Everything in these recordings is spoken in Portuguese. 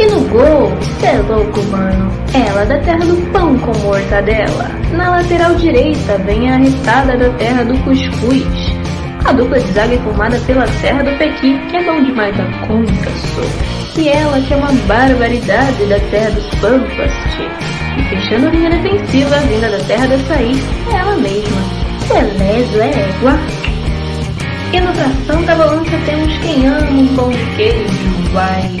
E no gol, cê é louco, mano. Ela da terra do pão com mortadela. Na lateral direita vem a arrestada da terra do cuscuz. A dupla de zaga é formada pela Serra do Pequi, que é bom demais da conta, sou. E ela, que é uma barbaridade da terra dos pampas, tchê. E fechando a linha defensiva, vinda da terra da Saí, é ela mesma. Belezo é égua. E no tração da balança temos quem ama um pão de queijo, vai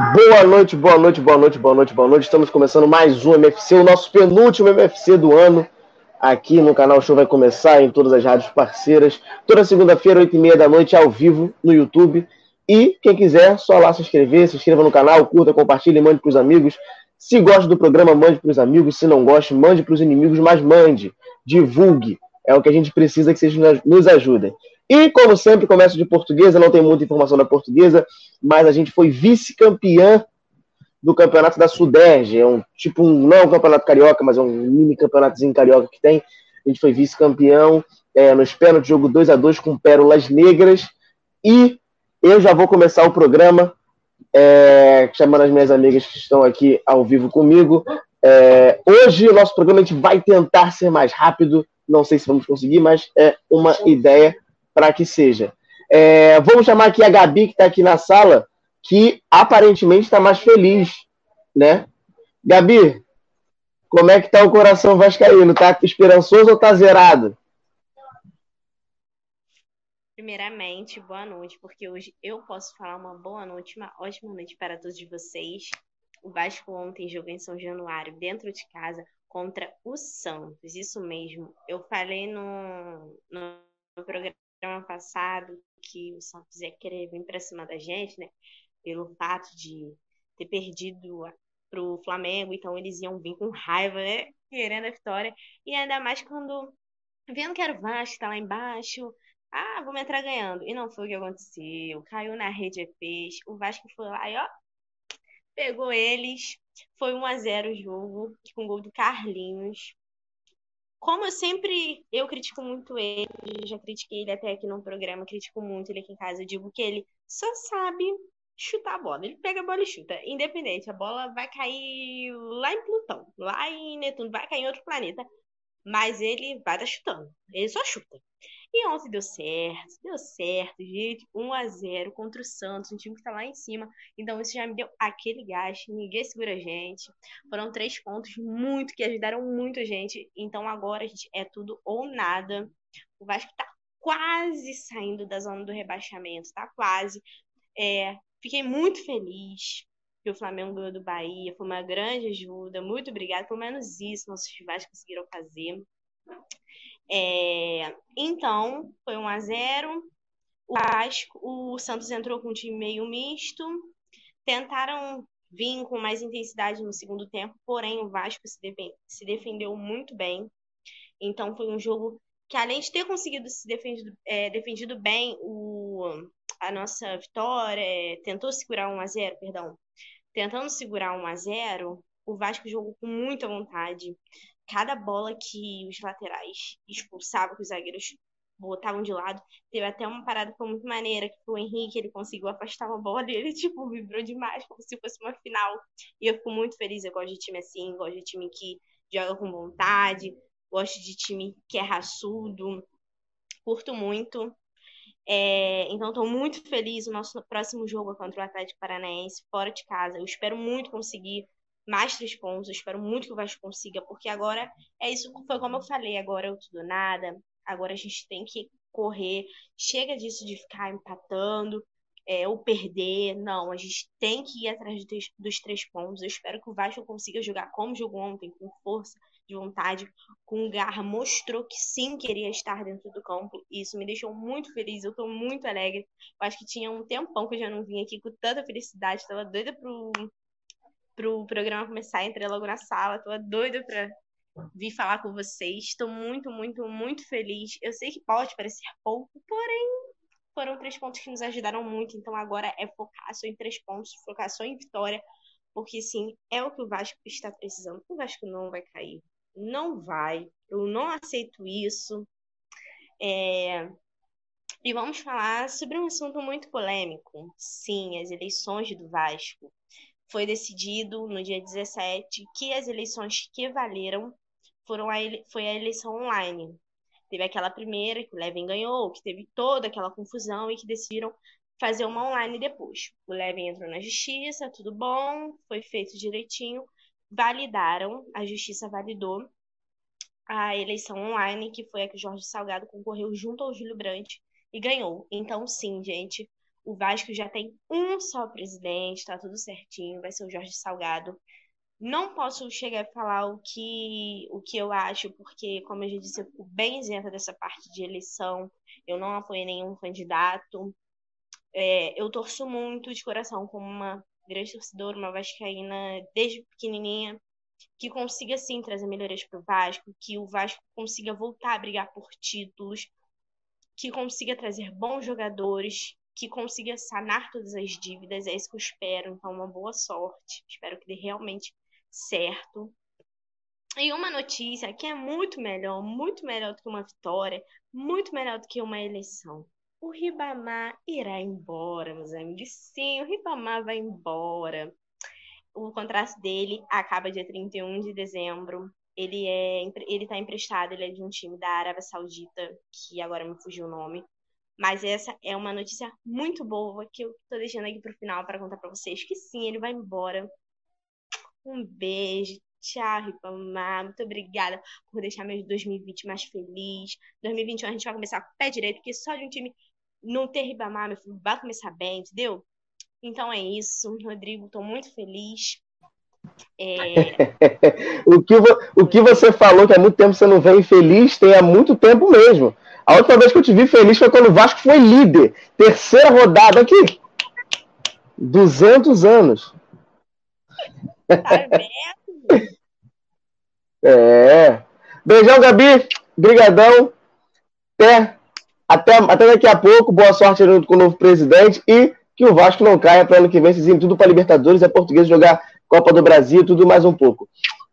Boa noite, boa noite, boa noite, boa noite, boa noite. Estamos começando mais um MFC, o nosso penúltimo MFC do ano. Aqui no canal show vai começar em todas as rádios parceiras. Toda segunda-feira, 8 e meia da noite, ao vivo no YouTube. E quem quiser, só lá se inscrever, se inscreva no canal, curta, compartilhe, mande para os amigos. Se gosta do programa, mande para os amigos. Se não gosta, mande para os inimigos, mas mande, divulgue. É o que a gente precisa que vocês nos ajudem. E, como sempre, começo de portuguesa, não tem muita informação da portuguesa, mas a gente foi vice-campeã do campeonato da Suderge. É um tipo, um, não é um campeonato carioca, mas é um mini campeonatozinho carioca que tem. A gente foi vice-campeão é, nos pênaltis, jogo 2 a 2 com Pérolas Negras. E eu já vou começar o programa é, chamando as minhas amigas que estão aqui ao vivo comigo. É, hoje o nosso programa a gente vai tentar ser mais rápido. Não sei se vamos conseguir, mas é uma ideia para que seja. É, vamos chamar aqui a Gabi, que está aqui na sala, que aparentemente está mais feliz, né? Gabi, como é que está o coração vascaíno? Tá esperançoso ou tá zerado? Primeiramente, boa noite, porque hoje eu posso falar uma boa noite, uma ótima noite para todos vocês. O Vasco ontem jogou em São Januário, dentro de casa, contra o Santos. Isso mesmo. Eu falei no, no programa programa passado que o Santos ia querer vir para cima da gente, né? Pelo fato de ter perdido para o Flamengo, então eles iam vir com raiva, né? Querendo a vitória. E ainda mais quando vendo que era o Vasco, tá lá embaixo. Ah, vamos entrar ganhando. E não foi o que aconteceu. Caiu na rede EPs. O Vasco foi lá e ó, pegou eles. Foi 1 a 0 o jogo, com o gol do Carlinhos como eu sempre eu critico muito ele, já critiquei ele até aqui no programa, critico muito ele aqui em casa, eu digo que ele só sabe chutar a bola. Ele pega a bola e chuta, independente, a bola vai cair lá em Plutão, lá em Netuno, vai cair em outro planeta, mas ele vai tá chutando. Ele só chuta. E ontem deu certo, deu certo, gente. 1 a 0 contra o Santos, um time que tá lá em cima. Então isso já me deu aquele gás, ninguém segura a gente. Foram três pontos muito que ajudaram muito a gente. Então agora, gente, é tudo ou nada. O Vasco tá quase saindo da zona do rebaixamento, tá quase. É, fiquei muito feliz que o Flamengo ganhou do Bahia, foi uma grande ajuda. Muito obrigada, pelo menos isso nossos rivais conseguiram fazer. É, então, foi 1 a 0 o Vasco, o Santos entrou com um time meio misto, tentaram vir com mais intensidade no segundo tempo, porém o Vasco se, se defendeu muito bem. Então foi um jogo que, além de ter conseguido se defendido, é, defendido bem o, a nossa vitória, é, tentou segurar 1 a 0 perdão, tentando segurar 1 a 0 o Vasco jogou com muita vontade, cada bola que os laterais expulsavam, que os zagueiros botavam de lado. Teve até uma parada que foi muito maneira, que o Henrique, ele conseguiu afastar uma bola e ele, tipo, vibrou demais, como se fosse uma final. E eu fico muito feliz, eu gosto de time assim, gosto de time que joga com vontade, gosto de time que é raçudo, curto muito. É, então, estou muito feliz. O nosso próximo jogo é contra o Atlético Paranaense, fora de casa. Eu espero muito conseguir mais três pontos. Eu espero muito que o Vasco consiga, porque agora é isso. Foi como eu falei, agora é tudo nada. Agora a gente tem que correr. Chega disso de ficar empatando é, ou perder. Não, a gente tem que ir atrás dos três pontos. Eu espero que o Vasco consiga jogar como jogou ontem, com força de vontade, com garra. Mostrou que sim queria estar dentro do campo. E isso me deixou muito feliz. Eu estou muito alegre. Eu acho que tinha um tempão que eu já não vim aqui com tanta felicidade. Estava doida pro, pro programa começar. Entrei logo na sala. Estava doida para vir falar com vocês. Estou muito, muito, muito feliz. Eu sei que pode parecer pouco, porém foram três pontos que nos ajudaram muito. Então agora é focar só em três pontos, focar só em vitória, porque sim, é o que o Vasco está precisando. O Vasco não vai cair. Não vai. Eu não aceito isso. É... E vamos falar sobre um assunto muito polêmico. Sim, as eleições do Vasco. Foi decidido no dia 17 que as eleições que valeram foram a ele... foi a eleição online. Teve aquela primeira que o Levin ganhou, que teve toda aquela confusão e que decidiram fazer uma online depois. O Levin entrou na justiça, tudo bom, foi feito direitinho, validaram, a justiça validou a eleição online, que foi a que Jorge Salgado concorreu junto ao Júlio Brandt e ganhou. Então, sim, gente, o Vasco já tem um só presidente, tá tudo certinho, vai ser o Jorge Salgado. Não posso chegar a falar o que, o que eu acho, porque, como eu já disse, eu fico bem isenta dessa parte de eleição. Eu não apoio nenhum candidato. É, eu torço muito de coração como uma grande torcedora, uma vascaína desde pequenininha, que consiga, sim, trazer melhorias para o Vasco, que o Vasco consiga voltar a brigar por títulos, que consiga trazer bons jogadores, que consiga sanar todas as dívidas. É isso que eu espero. Então, uma boa sorte. Espero que dê realmente certo. E uma notícia que é muito melhor, muito melhor do que uma vitória, muito melhor do que uma eleição. O Ribamar irá embora, meus amigos. Sim, o Ribamar vai embora. O contrato dele acaba dia 31 de dezembro. Ele é ele tá emprestado, ele é de um time da Arábia Saudita, que agora me fugiu o nome. Mas essa é uma notícia muito boa que eu tô deixando aqui pro final para contar para vocês que sim, ele vai embora. Um beijo. Tchau, Ripamar. Muito obrigada por deixar meu 2020 mais feliz. 2021 a gente vai começar com o pé direito, porque só de um time não ter Ribamar, meu filho, vai começar bem, entendeu? Então é isso, Rodrigo, estou muito feliz. É... o, que, o que você falou que há muito tempo você não vem feliz, tem há muito tempo mesmo. A última vez que eu te vi feliz foi quando o Vasco foi líder. Terceira rodada aqui. 200 anos. Tá vendo? é. Beijão, Gabi. Brigadão. Até, até, até daqui a pouco. Boa sorte com o novo presidente. E que o Vasco não caia para ano que vem. Vocês tudo para Libertadores. É português jogar Copa do Brasil. Tudo mais um pouco.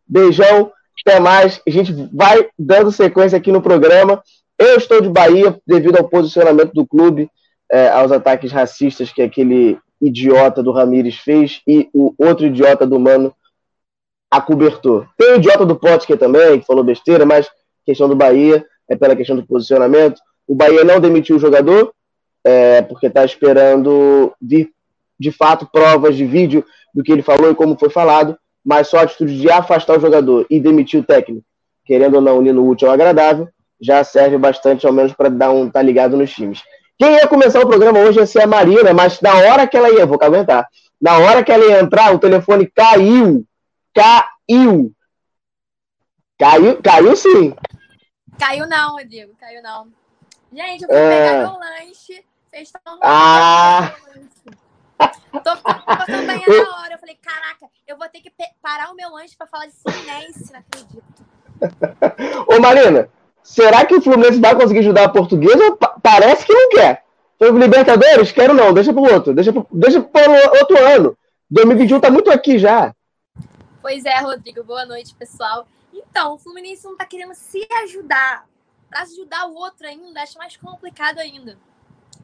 Beijão. Até mais. A gente vai dando sequência aqui no programa. Eu estou de Bahia devido ao posicionamento do clube, é, aos ataques racistas que aquele idiota do Ramires fez e o outro idiota do Mano acobertou. Tem o idiota do Potker também, que falou besteira, mas questão do Bahia é pela questão do posicionamento. O Bahia não demitiu o jogador, é, porque está esperando vir, de fato, provas de vídeo do que ele falou e como foi falado, mas só a atitude de afastar o jogador e demitir o técnico, querendo ou não unir no útil ao agradável, já serve bastante, ao menos, para dar um tá ligado nos times. Quem ia começar o programa hoje ia ser a Marina, mas na hora que ela ia, vou aguentar, na hora que ela ia entrar, o telefone caiu. Caiu. Caiu, caiu sim. Caiu não, Rodrigo, caiu não. Gente, eu fui é... pegar meu lanche. Vocês estão ah. Tô ficando bem na hora. Eu falei, caraca, eu vou ter que parar o meu lanche para falar de Fluminense, não acredito. Ô, Marina, Será que o Fluminense vai conseguir ajudar a portuguesa? Parece que não quer. Foi o Libertadores? Quero não, deixa pro outro. Deixa pro, deixa pro outro ano. 2021 tá muito aqui já. Pois é, Rodrigo. Boa noite, pessoal. Então, o Fluminense não tá querendo se ajudar. Para ajudar o outro ainda, acho mais complicado ainda.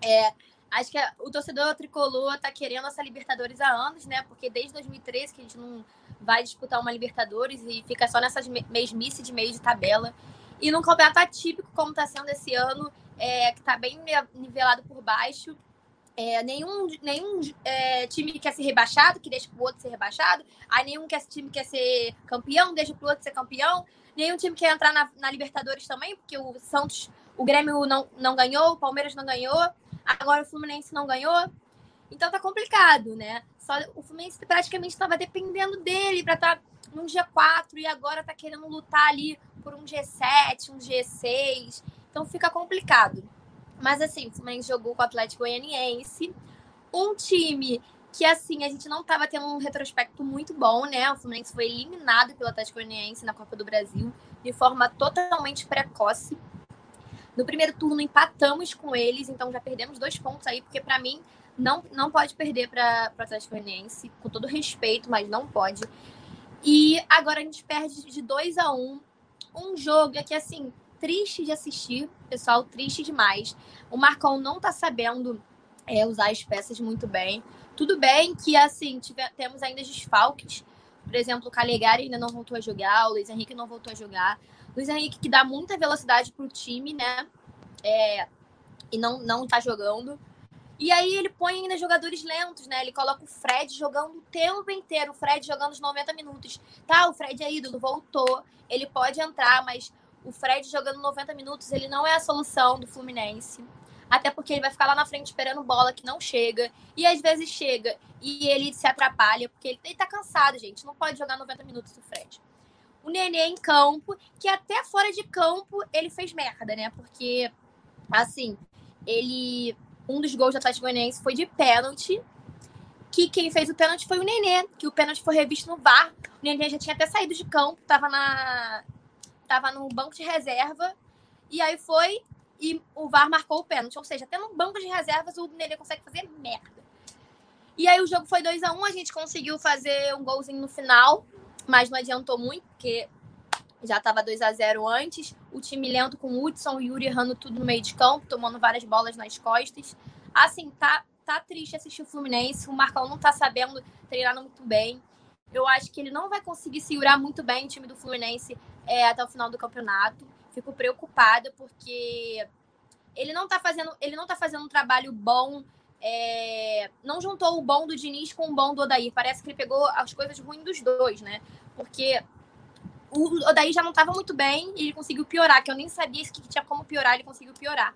É, acho que o torcedor tricolor tá querendo essa Libertadores há anos, né? Porque desde 2013 que a gente não vai disputar uma Libertadores e fica só nessas mesmice de meio de tabela. E num campeonato atípico, como está sendo esse ano, é, que está bem nivelado por baixo. É, nenhum nenhum é, time quer ser rebaixado, que deixa o outro ser rebaixado. Aí nenhum quer, time quer ser campeão, deixa o outro ser campeão. Nenhum time quer entrar na, na, Libertadores também, porque o Santos, o Grêmio não, não ganhou, o Palmeiras não ganhou, agora o Fluminense não ganhou. Então tá complicado, né? Só o Fluminense praticamente estava dependendo dele para estar tá num G4 e agora tá querendo lutar ali por um G7, um G6. Então fica complicado. Mas assim, o Fluminense jogou com o Atlético Goianiense, um time que assim a gente não estava tendo um retrospecto muito bom, né? O Fluminense foi eliminado pelo Atlético Goianiense na Copa do Brasil de forma totalmente precoce. No primeiro turno empatamos com eles, então já perdemos dois pontos aí, porque para mim não, não pode perder para o Atlético Goianiense, com todo respeito, mas não pode. E agora a gente perde de 2 a 1 um, um jogo que assim triste de assistir, pessoal, triste demais. O Marcão não tá sabendo é, usar as peças muito bem. Tudo bem que, assim, tive, temos ainda desfalques. Por exemplo, o Calegari ainda não voltou a jogar, o Luiz Henrique não voltou a jogar. Luiz Henrique que dá muita velocidade pro time, né? É, e não, não tá jogando. E aí ele põe ainda jogadores lentos, né? Ele coloca o Fred jogando o tempo inteiro, o Fred jogando os 90 minutos. Tá, o Fred é ídolo, voltou. Ele pode entrar, mas o Fred jogando 90 minutos, ele não é a solução do Fluminense. Até porque ele vai ficar lá na frente esperando bola que não chega. E às vezes chega e ele se atrapalha, porque ele, ele tá cansado, gente. Não pode jogar 90 minutos do Fred. O Nenê em campo, que até fora de campo ele fez merda, né? Porque, assim, ele. Um dos gols do Atlético Goianiense foi de pênalti. Que quem fez o pênalti foi o Nenê, que o pênalti foi revisto no VAR. O Nenê já tinha até saído de campo, tava na, estava no banco de reserva, e aí foi e o VAR marcou o pênalti. Ou seja, até no banco de reservas o Nenê consegue fazer merda. E aí o jogo foi 2 a 1 um, a gente conseguiu fazer um golzinho no final, mas não adiantou muito, porque já estava 2 a 0 antes. O time lento com o Hudson e Yuri errando tudo no meio de campo, tomando várias bolas nas costas. Assim, tá, tá triste assistir o Fluminense. O Marcão não tá sabendo treinar muito bem. Eu acho que ele não vai conseguir segurar muito bem o time do Fluminense é, até o final do campeonato. Fico preocupada porque ele não tá fazendo, ele não tá fazendo um trabalho bom. É, não juntou o bom do Diniz com o bom do Odair. Parece que ele pegou as coisas ruins dos dois, né? Porque o Odair já não estava muito bem e ele conseguiu piorar, que eu nem sabia que tinha como piorar, ele conseguiu piorar.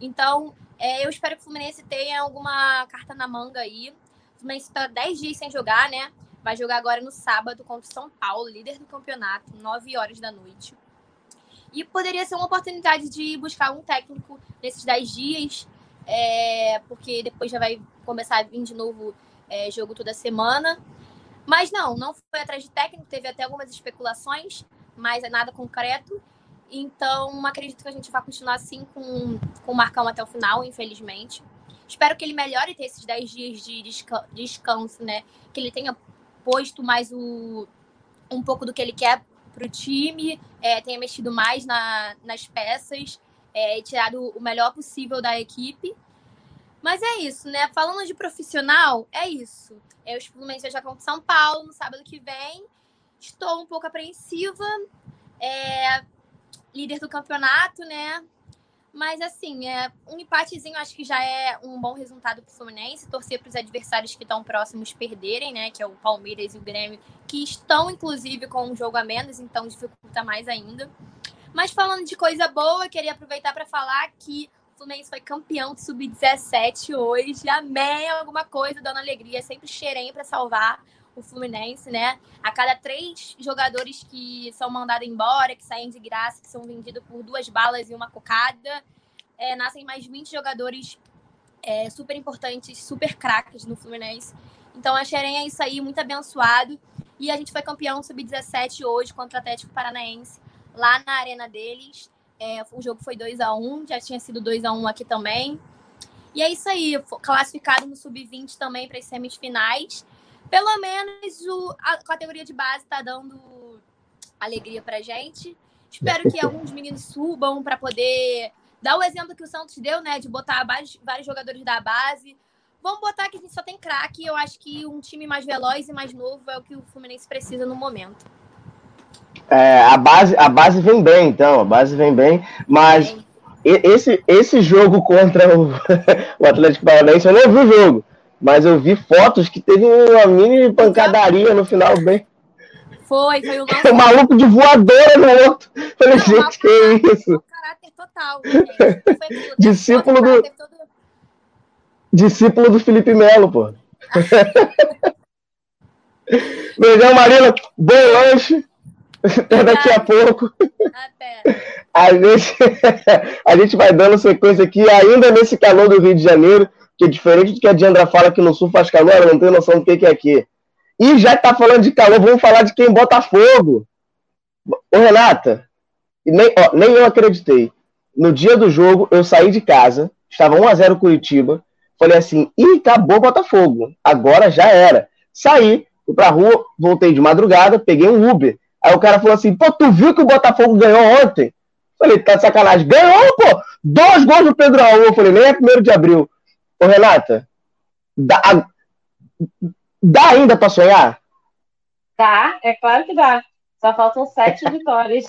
Então, é, eu espero que o Fluminense tenha alguma carta na manga aí. O Fluminense está 10 dias sem jogar, né? Vai jogar agora no sábado contra o São Paulo, líder do campeonato, 9 horas da noite. E poderia ser uma oportunidade de buscar um técnico nesses 10 dias, é, porque depois já vai começar a vir de novo é, jogo toda semana. Mas não, não foi atrás de técnico, teve até algumas especulações, mas é nada concreto. Então, acredito que a gente vai continuar assim com, com o Marcão até o final, infelizmente. Espero que ele melhore ter esses 10 dias de descanso, né? Que ele tenha posto mais o, um pouco do que ele quer para o time, é, tenha mexido mais na, nas peças, é, tirado o melhor possível da equipe. Mas é isso, né? Falando de profissional, é isso. Eu, Fluminense já contra São Paulo no sábado que vem. Estou um pouco apreensiva. É, líder do campeonato, né? Mas, assim, é, um empatezinho acho que já é um bom resultado para o Fluminense. Torcer para os adversários que estão próximos perderem, né? Que é o Palmeiras e o Grêmio, que estão, inclusive, com um jogo a menos, então dificulta mais ainda. Mas falando de coisa boa, queria aproveitar para falar que o Fluminense foi campeão de sub-17 hoje. Amém alguma coisa, dando alegria. Sempre cheirei para salvar o Fluminense, né? A cada três jogadores que são mandados embora, que saem de graça, que são vendidos por duas balas e uma cocada, é, nascem mais 20 jogadores é, super importantes, super craques no Fluminense. Então a Xerém é isso aí, muito abençoado. E a gente foi campeão sub-17 hoje contra o Atlético Paranaense, lá na arena deles. É, o jogo foi 2 a 1 já tinha sido 2 a 1 aqui também. E é isso aí, classificado no sub-20 também para as semifinais pelo menos o, a categoria de base está dando alegria pra gente. Espero que alguns meninos subam para poder dar o exemplo que o Santos deu, né? De botar vários, vários jogadores da base. Vamos botar que a gente só tem craque. Eu acho que um time mais veloz e mais novo é o que o Fluminense precisa no momento. É, a, base, a base vem bem, então. A base vem bem. Mas bem. Esse, esse jogo contra o, o Atlético Paranaense, eu não vi o jogo. Mas eu vi fotos que teve uma mini pancadaria no final bem. Foi, foi o nosso... maluco de voadora no outro. Falei, não, gente, que é isso? Caráter total, gente. Discípulo do. Todo... Discípulo do Felipe Melo, pô. Beijão, Marina. Bom lanche. Até daqui a pouco. Até. A gente, a gente vai dando sequência aqui, ainda nesse calor do Rio de Janeiro, que é diferente do que a Diandra fala que no sul faz calor, ela não tem noção do que é aqui. E já que tá falando de calor, vamos falar de quem bota fogo. Ô, Renata, nem, ó, nem eu acreditei. No dia do jogo, eu saí de casa, estava 1x0 Curitiba, falei assim, ih, acabou Botafogo, agora já era. Saí, fui pra rua, voltei de madrugada, peguei um Uber. Aí o cara falou assim: pô, tu viu que o Botafogo ganhou ontem? Falei, tá de sacanagem. Ganhou, pô! Dois gols do Pedro Raul. Falei, nem é primeiro de abril. Ô, Renata, dá, dá ainda pra sonhar? Dá, é claro que dá. Só faltam sete vitórias.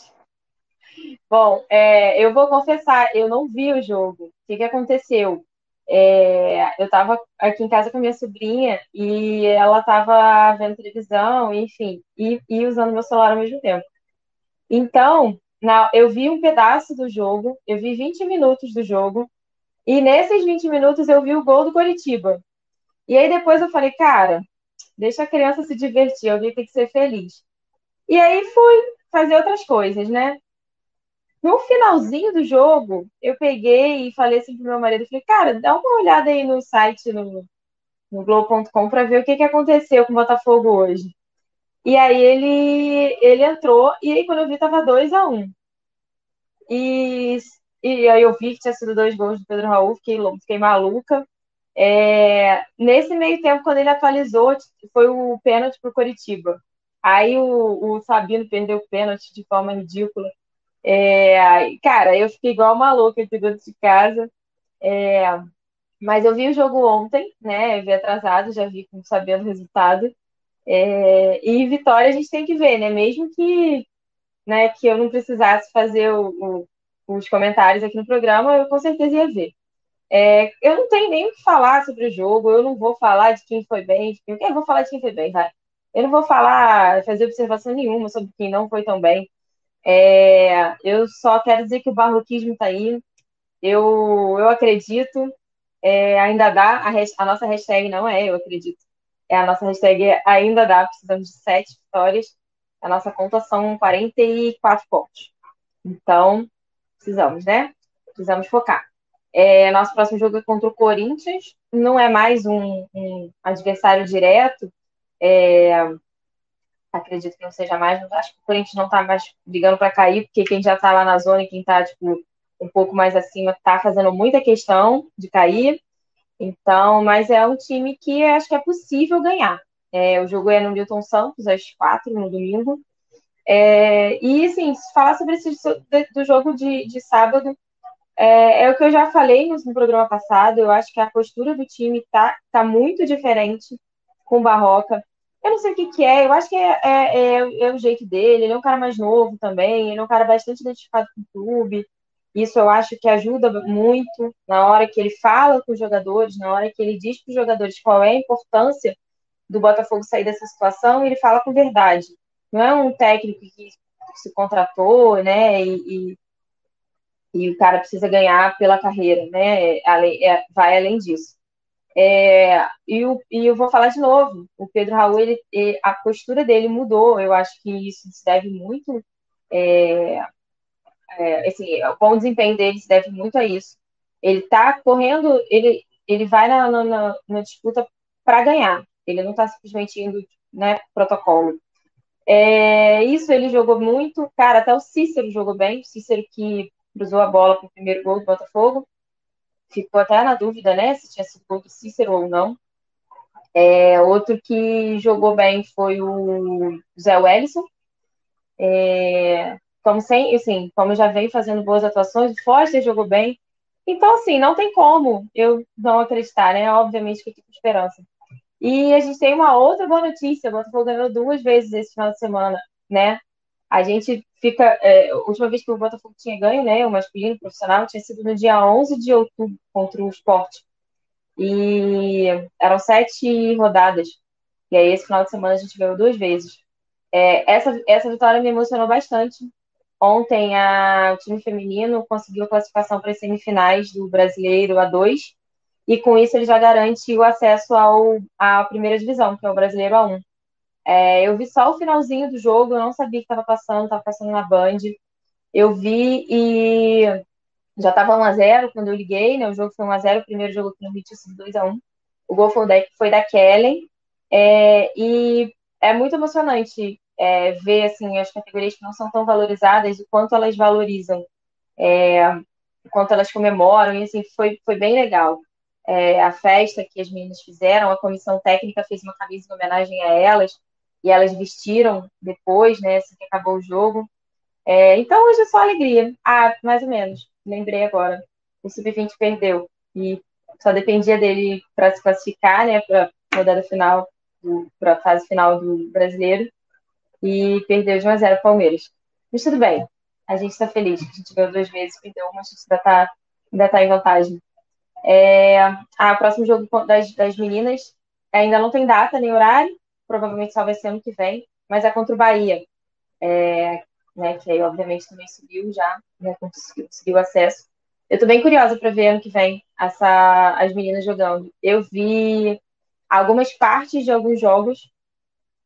Bom, é, eu vou confessar, eu não vi o jogo. O que, que aconteceu? É, eu estava aqui em casa com a minha sobrinha e ela estava vendo televisão, enfim, e, e, usando meu celular ao mesmo tempo. Então, na, eu vi um pedaço do jogo, eu vi 20 minutos do jogo, e nesses 20 minutos eu vi o gol do Coritiba. E aí depois eu falei, cara, deixa a criança se divertir, alguém tem que ser feliz. E aí fui fazer outras coisas, né? No finalzinho do jogo, eu peguei e falei assim pro meu marido, falei, cara, dá uma olhada aí no site, no, no Globo.com, para ver o que, que aconteceu com o Botafogo hoje. E aí ele, ele entrou, e aí quando eu vi, tava 2 a 1 um. E, e aí eu vi que tinha sido dois gols do Pedro Raul, fiquei, fiquei maluca. É, nesse meio tempo, quando ele atualizou, foi o pênalti pro Coritiba. Aí o, o Sabino perdeu o pênalti de forma ridícula. É, cara, eu fiquei igual uma louca aqui dentro de casa. É, mas eu vi o jogo ontem, né? Eu vi atrasado, já vi sabendo o resultado. É, e vitória a gente tem que ver, né? Mesmo que, né, que eu não precisasse fazer o, o, os comentários aqui no programa, eu com certeza ia ver. É, eu não tenho nem o que falar sobre o jogo, eu não vou falar de quem foi bem, eu vou falar de quem foi bem, vai. Eu não vou falar, fazer observação nenhuma sobre quem não foi tão bem. É, eu só quero dizer que o barroquismo está aí. Eu, eu acredito, é, ainda dá. A, a, nossa hashtag não é eu acredito. É a nossa hashtag ainda dá. Precisamos de sete vitórias. A nossa conta são 44 pontos. Então, precisamos, né? Precisamos focar. É, nosso próximo jogo é contra o Corinthians. Não é mais um, um adversário direto. É, acredito que não seja mais, acho que o Corinthians não está mais brigando para cair, porque quem já está lá na zona e quem está tipo, um pouco mais acima está fazendo muita questão de cair. Então, mas é um time que acho que é possível ganhar. É, o jogo é no Newton Santos, às quatro, no domingo. É, e, assim, falar sobre esse do jogo de, de sábado, é, é, o que eu já falei no, no, programa passado. Eu acho que a postura do time tá, tá muito diferente com o Barroca. Eu não sei o que, que é, eu acho que é, é, é, é, o jeito dele, ele é um cara mais novo também, ele é um cara bastante identificado com o clube. Isso eu acho que ajuda muito na hora que ele fala com os jogadores, na hora que ele diz para os jogadores qual é a importância do Botafogo sair dessa situação, ele fala com verdade. Não é um técnico que se contratou, né, e, e, e o cara precisa ganhar pela carreira, né, é, vai além disso. É, e, o, e eu vou falar de novo, o Pedro Raul, ele, a postura dele mudou, eu acho que isso se deve muito, é, é, assim, o bom desempenho dele se deve muito a isso. Ele tá correndo, ele, ele vai na, na, na disputa para ganhar, ele não está simplesmente indo, né, protocolo. É, isso ele jogou muito, cara, até o Cícero jogou bem, o Cícero que cruzou a bola para o primeiro gol do Botafogo, ficou até na dúvida, né, se tinha sido gol do Cícero ou não. É, outro que jogou bem foi o Zé Wellison. É, como, sem, assim, como já vem fazendo boas atuações, o Foster jogou bem. Então, assim, não tem como eu não acreditar, né? Obviamente que eu tenho esperança. E a gente tem uma outra boa notícia: o Botafogo ganhou duas vezes esse final de semana, né? A gente fica. É, a última vez que o Botafogo tinha ganho, né? O masculino profissional tinha sido no dia 11 de outubro contra o Sport. E eram sete rodadas. E aí, esse final de semana, a gente ganhou duas vezes. É, essa, essa vitória me emocionou bastante. Ontem, a, o time feminino conseguiu a classificação para as semifinais do Brasileiro A2 e com isso ele já garante o acesso ao, à primeira divisão, que é o Brasileiro A1. É, eu vi só o finalzinho do jogo, eu não sabia que estava passando, estava passando na Band. Eu vi e já estava 1x0 quando eu liguei, né? O jogo foi 1x0, o primeiro jogo aqui no sido 2x1. O gol foi da, foi da Kellen. É, e é muito emocionante é, ver assim, as categorias que não são tão valorizadas, o quanto elas valorizam, é, o quanto elas comemoram, e assim, foi, foi bem legal é, a festa que as meninas fizeram, a comissão técnica fez uma camisa em homenagem a elas, e elas vestiram depois, né, assim que acabou o jogo. É, então hoje é só alegria. Ah, mais ou menos, lembrei agora. O Sub-20 perdeu, e só dependia dele para se classificar, né, para a rodada final, para a fase final do brasileiro, e perdeu de 1 a 0 Palmeiras. Mas tudo bem, a gente está feliz a gente ganhou duas vezes, perdeu uma, a gente ainda está ainda tá em vantagem. É, a próximo jogo das, das meninas ainda não tem data nem horário, provavelmente só vai ser ano que vem, mas é contra o Bahia, é, né, que aí obviamente também subiu já, né, conseguiu, acesso. Eu tô bem curiosa para ver ano que vem essa, as meninas jogando. Eu vi algumas partes de alguns jogos,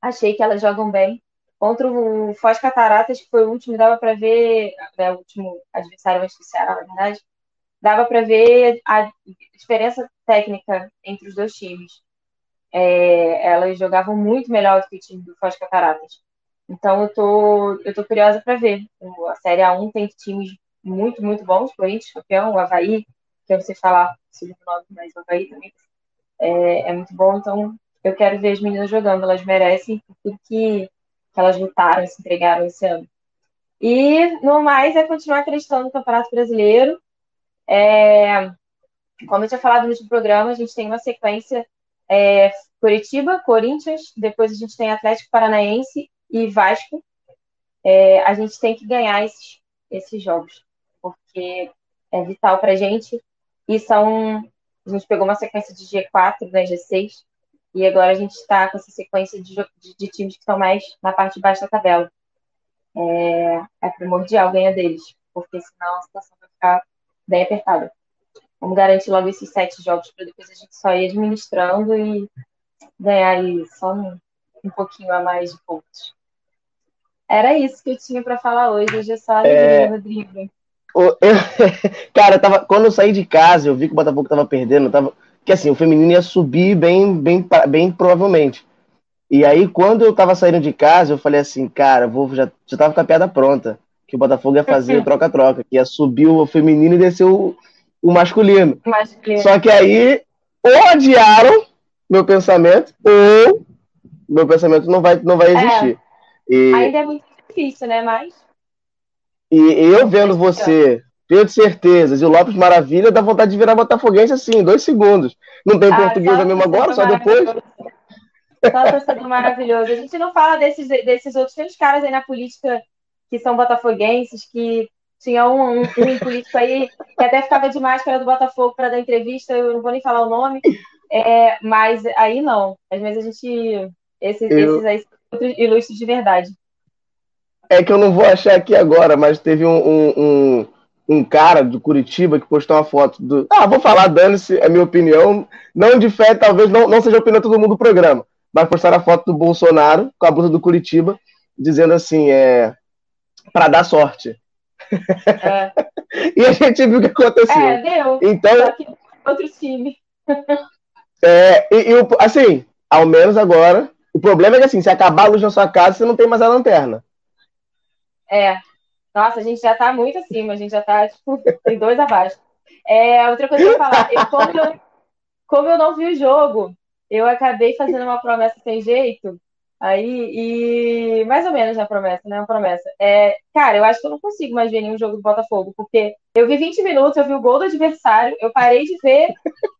achei que elas jogam bem. Contra o Foz Cataratas, que foi o último, dava para ver, né, o último adversário antes do na verdade, dava para ver a diferença técnica entre os dois times. É, elas jogavam muito melhor do que o time do Foz Cataratas. Então eu tô, eu tô curiosa para ver. A Série A1 tem times muito, muito bons, Corinthians, campeão, o Havaí, que eu sei falar sobre o nome, mas o Havaí também é, é, muito bom, então eu quero ver as meninas jogando, elas merecem tudo que, que elas lutaram, se entregaram esse ano. E no mais é continuar acreditando no Campeonato Brasileiro, é, como eu tinha falado no último programa, a gente tem uma sequência é, Curitiba, Corinthians, depois a gente tem Atlético Paranaense e Vasco. É, a gente tem que ganhar esses, esses jogos, porque é vital para a gente. E são. A gente pegou uma sequência de G4, né, G6, e agora a gente está com essa sequência de, de, de, times que estão mais na parte de baixo da tabela. É, é primordial ganhar deles, porque senão a situação vai ficar bem apertada. Vamos garantir logo esses sete jogos para depois a gente só ir administrando e ganhar aí só um, um pouquinho a mais de pontos. Era isso que eu tinha para falar hoje. Hoje é só alegria, é... Rodrigo. Eu, cara, tava, quando eu saí de casa, eu vi que o Botafogo tava perdendo, tava, que assim, o feminino ia subir bem, bem, bem provavelmente. E aí, quando eu tava saindo de casa, eu falei assim, cara, vou, já, já tava com a piada pronta que o Botafogo ia fazer troca-troca, que ia subir o feminino e descer o, o masculino. masculino. Só que aí, ou adiaram meu pensamento, ou meu pensamento não vai, não vai é. existir. É. E, Ainda é muito difícil, né? Mas. E eu vendo você, Pedro Certezas e o Lopes Maravilha, dá vontade de virar botafoguense assim, dois segundos. Não tem ah, português mesmo agora, só depois. Só torcedor maravilhoso. A gente não fala desses, desses outros. Tem uns caras aí na política que são botafoguenses, que tinha um, um, um político aí que até ficava de máscara do Botafogo para dar entrevista, eu não vou nem falar o nome, é, mas aí não. Às vezes a gente. Esses, eu... esses aí são ilustres de verdade. É que eu não vou achar aqui agora, mas teve um, um, um, cara do Curitiba que postou uma foto do. Ah, vou falar, dane-se, é minha opinião. Não de fé, talvez não, não seja a opinião de todo mundo do programa. Mas postaram a foto do Bolsonaro com a blusa do Curitiba, dizendo assim: é, para dar sorte. É. e a gente viu o que aconteceu. É, deu. Então, outro time. é, e, e, assim, ao menos agora, o problema é que assim, se acabar a luz na sua casa, você não tem mais a lanterna. É. Nossa, a gente já tá muito acima, a gente já tá, tipo, tem dois abaixo. É, outra coisa que eu ia falar, eu, como, eu, como eu não vi o jogo, eu acabei fazendo uma promessa sem jeito. Aí, e mais ou menos na promessa, né? Uma promessa. É, cara, eu acho que eu não consigo mais ver nenhum jogo do Botafogo, porque eu vi 20 minutos, eu vi o gol do adversário, eu parei de ver,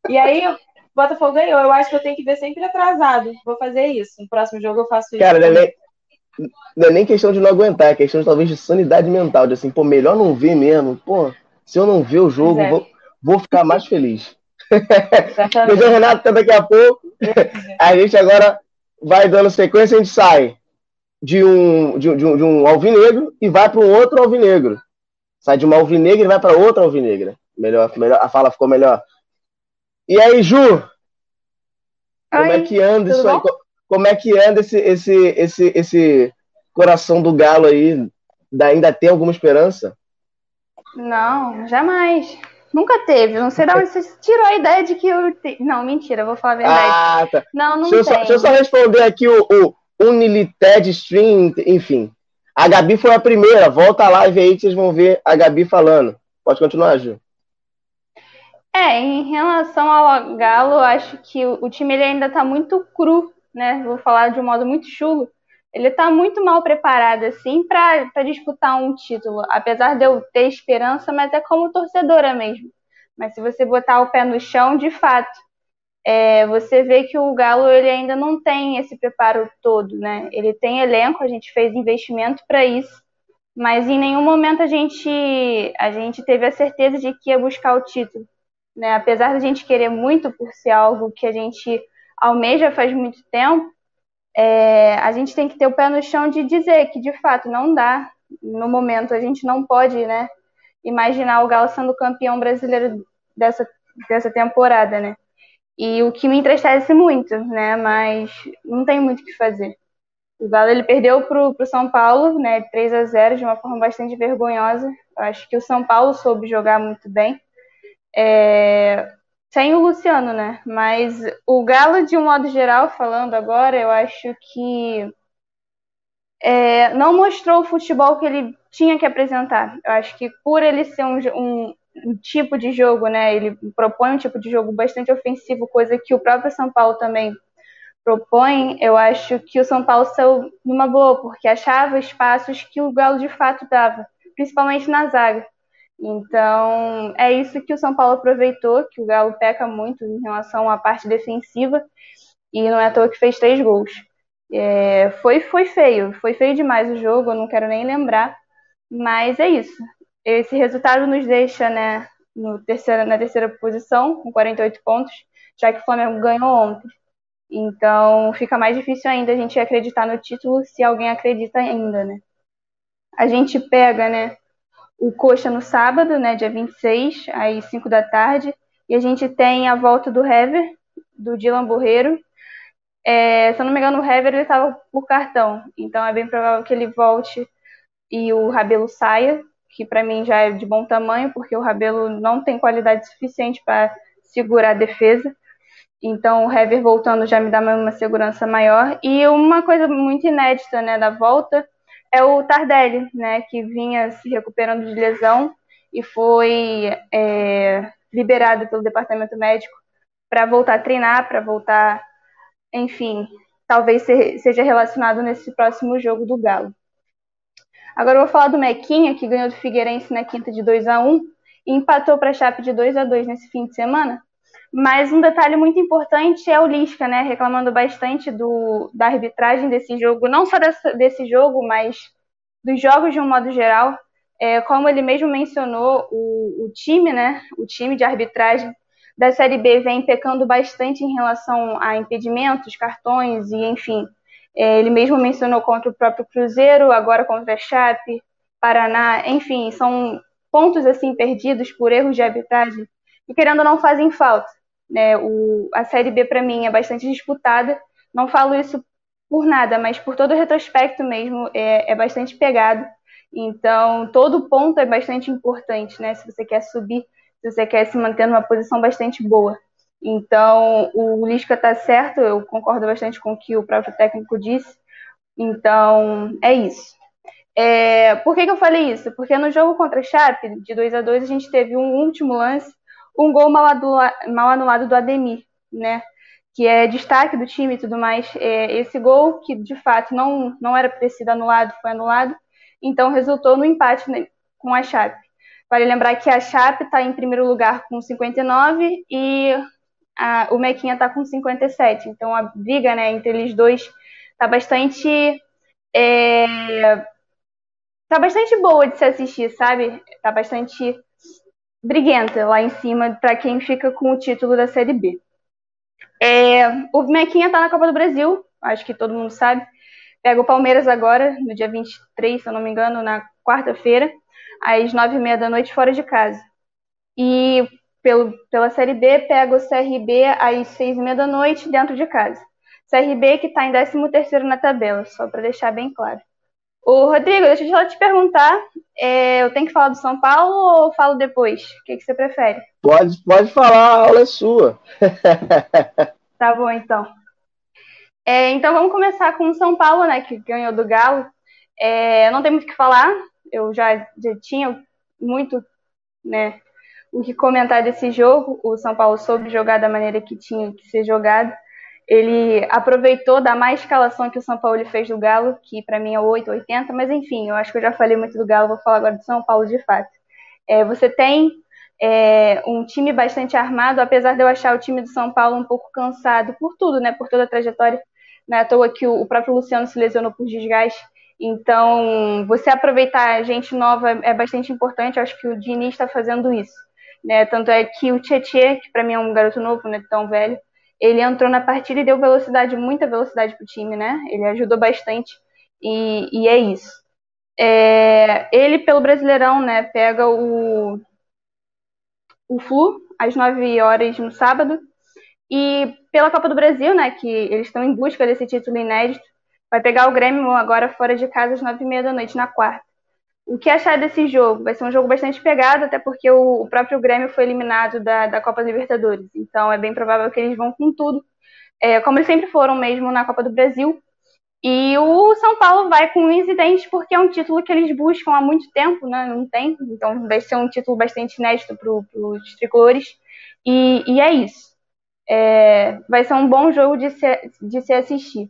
e aí o Botafogo ganhou. Eu acho que eu tenho que ver sempre atrasado. Vou fazer isso. No próximo jogo eu faço isso. Cara, não é, nem, não é nem questão de não aguentar, é questão talvez de sanidade mental, de assim, pô, melhor não ver mesmo. Pô, se eu não ver o jogo, é. vou, vou ficar mais feliz. Beijão, Renato, até daqui a pouco. A gente agora vai dando sequência, a gente sai de um, de, de um, de um alvinegro e vai para um outro alvinegro. Sai de uma alvinegra e vai para outra alvinegra. Melhor, melhor, a fala ficou melhor. E aí, Ju? Oi, como é que anda isso aí? Como é que anda esse, esse, esse, esse coração do galo aí? Ainda tem alguma esperança? Não, jamais. Nunca teve. Não sei de onde você tirou a ideia de que eu. Te... Não, mentira, vou falar a verdade. Ah, tá. Não, não deixa, tem. Eu só, deixa eu só responder aqui o, o Unilited Stream, enfim. A Gabi foi a primeira. Volta a live aí que vocês vão ver a Gabi falando. Pode continuar, Ju. É, em relação ao Galo, acho que o, o time ele ainda está muito cru, né? Vou falar de um modo muito chulo ele está muito mal preparado assim para disputar um título, apesar de eu ter esperança, mas é como torcedora mesmo. Mas se você botar o pé no chão, de fato, é, você vê que o Galo ele ainda não tem esse preparo todo, né? Ele tem elenco, a gente fez investimento para isso, mas em nenhum momento a gente a gente teve a certeza de que ia buscar o título, né? Apesar da gente querer muito por ser algo que a gente almeja faz muito tempo, é, a gente tem que ter o pé no chão de dizer que de fato não dá. No momento, a gente não pode, né? Imaginar o Galo sendo campeão brasileiro dessa, dessa temporada, né? E o que me entristece muito, né? Mas não tem muito o que fazer. O Galo ele perdeu pro, pro São Paulo, né? 3 a 0 de uma forma bastante vergonhosa. Eu acho que o São Paulo soube jogar muito bem. É, sem o Luciano, né? Mas o Galo, de um modo geral, falando agora, eu acho que é, não mostrou o futebol que ele tinha que apresentar. Eu acho que por ele ser um, um, um, tipo de jogo, né? Ele propõe um tipo de jogo bastante ofensivo, coisa que o próprio São Paulo também propõe. Eu acho que o São Paulo saiu numa boa, porque achava espaços que o Galo de fato dava, principalmente na zaga. Então, é isso que o São Paulo aproveitou, que o Galo peca muito em relação à parte defensiva, e não é à toa que fez três gols. É, foi, foi feio, foi feio demais o jogo, eu não quero nem lembrar, mas é isso. Esse resultado nos deixa né, no terceira, na terceira posição, com 48 pontos, já que o Flamengo ganhou ontem. Então, fica mais difícil ainda a gente acreditar no título se alguém acredita ainda, né? A gente pega, né, o Coxa no sábado, né, dia 26, às 5 da tarde. E a gente tem a volta do Hever, do Dylan Borreiro. É, se eu não me engano, o Hever estava por cartão, então é bem provável que ele volte e o Rabelo saia, que para mim já é de bom tamanho, porque o Rabelo não tem qualidade suficiente para segurar a defesa. Então o Hever voltando já me dá uma segurança maior. E uma coisa muito inédita né, da volta é o Tardelli, né, que vinha se recuperando de lesão e foi é, liberado pelo departamento médico para voltar a treinar, para voltar, enfim, talvez seja relacionado nesse próximo jogo do Galo. Agora eu vou falar do Mequinha, que ganhou do Figueirense na quinta de 2 a 1 e empatou para a Chape de 2 a 2 nesse fim de semana. Mas um detalhe muito importante é o Lisca, né? Reclamando bastante do, da arbitragem desse jogo, não só desse, desse jogo, mas dos jogos de um modo geral. É, como ele mesmo mencionou, o, o time, né? O time de arbitragem da Série B vem pecando bastante em relação a impedimentos, cartões e enfim. É, ele mesmo mencionou contra o próprio Cruzeiro, agora contra a Chape, Paraná, enfim, são pontos assim perdidos por erros de arbitragem e querendo ou não fazem falta. Né? O, a Série B, para mim, é bastante disputada. Não falo isso por nada, mas por todo o retrospecto mesmo, é, é bastante pegado. Então, todo ponto é bastante importante, né? Se você quer subir, se você quer se manter numa posição bastante boa. Então, o Lisca está certo, eu concordo bastante com o que o próprio técnico disse. Então, é isso. É, por que, que eu falei isso? Porque no jogo contra a Chape, de 2 a 2 a gente teve um último lance um gol mal, mal anulado do Ademir, né? que é destaque do time e tudo mais. É, esse gol, que de fato não, não era para ter sido anulado, foi anulado, então resultou no empate né, com a Chape. Vale lembrar que a Chape está em primeiro lugar com 59 e a, o Mequinha está com 57. Então a briga né, entre eles dois está bastante. É, tá bastante boa de se assistir, sabe? Tá bastante briguenta lá em cima para quem fica com o título da Série B. É, o Mequinha tá na Copa do Brasil, acho que todo mundo sabe. Pega o Palmeiras agora, no dia 23, se eu não me engano, na quarta-feira, às nove e meia da noite, fora de casa. E pelo, pela Série B, pega o CRB às seis e meia da noite, dentro de casa. CRB que está em 13 terceiro na tabela, só para deixar bem claro. Ô, Rodrigo, deixa eu só te perguntar, é, eu tenho que falar do São Paulo ou falo depois? O que, que você prefere? Pode, pode falar, a aula é sua. tá bom, então. É, então vamos começar com o São Paulo, né, que ganhou do Galo. É, não tem muito o que falar, eu já, já tinha muito né, o que comentar desse jogo. O São Paulo soube jogar da maneira que tinha que ser jogado. Ele aproveitou da má escalação que o São Paulo fez do Galo, que para mim é 8, 80, mas enfim, eu acho que eu já falei muito do Galo, vou falar agora do São Paulo de fato. É, você tem é, um time bastante armado, apesar de eu achar o time do São Paulo um pouco cansado por tudo, né? Por toda a trajetória. Não é à toa que o, próprio Luciano se lesionou por desgaste. Então, você aproveitar gente nova é bastante importante. Eu acho que o Diniz está fazendo isso. Né? Tanto é que o Tietchan, que para mim é um garoto novo, né, tão velho, ele entrou na partida e deu velocidade, muita velocidade para o time, né? Ele ajudou bastante e, e é isso. É, ele, pelo Brasileirão, né, pega o, o Flu às 9 horas no sábado. E pela Copa do Brasil, né, que eles estão em busca desse título inédito, vai pegar o Grêmio agora fora de casa às 9h30 da noite, na quarta. O que achar desse jogo? Vai ser um jogo bastante pegado, até porque o, próprio Grêmio foi eliminado da, da Copa Libertadores. Então é bem provável que eles vão com tudo, é, como eles sempre foram mesmo na Copa do Brasil. E o São Paulo vai com o incidente porque é um título que eles buscam há muito tempo, né? Não tem, então vai ser um título bastante inédito para os tricolores. E, e, é isso. É, vai ser um bom jogo de se, de se assistir.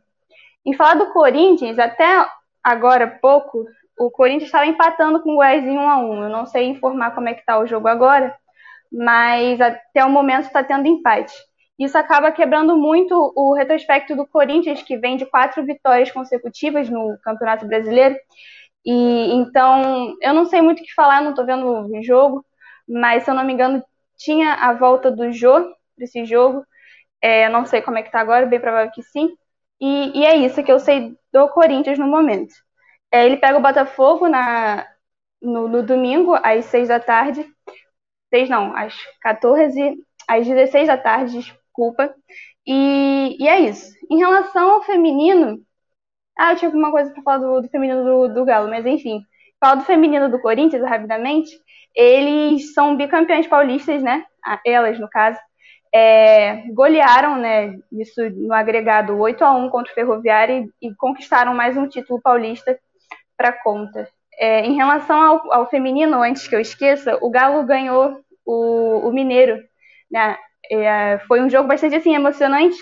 Em falar do Corinthians, até agora pouco, o Corinthians estava empatando com o Goiás em 1 a 1 Eu não sei informar como é que está o jogo agora, mas até o momento está tendo empate. Isso acaba quebrando muito o retrospecto do Corinthians, que vem de quatro vitórias consecutivas no Campeonato Brasileiro. E então, eu não sei muito o que falar, não estou vendo o jogo, mas se eu não me engano, tinha a volta do Jô desse jogo. É, não sei como é que está agora, bem provável que sim. E, e é isso que eu sei do Corinthians no momento. É, ele pega o Botafogo na, no, no, domingo, às 6 da tarde. 6 não, às 14, às 16 da tarde, desculpa. E, e é isso. Em relação ao feminino. Ah, eu tinha alguma coisa para falar do, do feminino do, do, Galo, mas enfim. Fala do feminino do Corinthians, rapidamente. Eles são bicampeões paulistas, né? Elas, no caso. É, golearam, né? Isso no agregado 8 a 1 contra o Ferroviário e, e conquistaram mais um título paulista para conta. É, em relação ao, ao, feminino, antes que eu esqueça, o Galo ganhou o, o Mineiro. Né? É, foi um jogo bastante assim, emocionante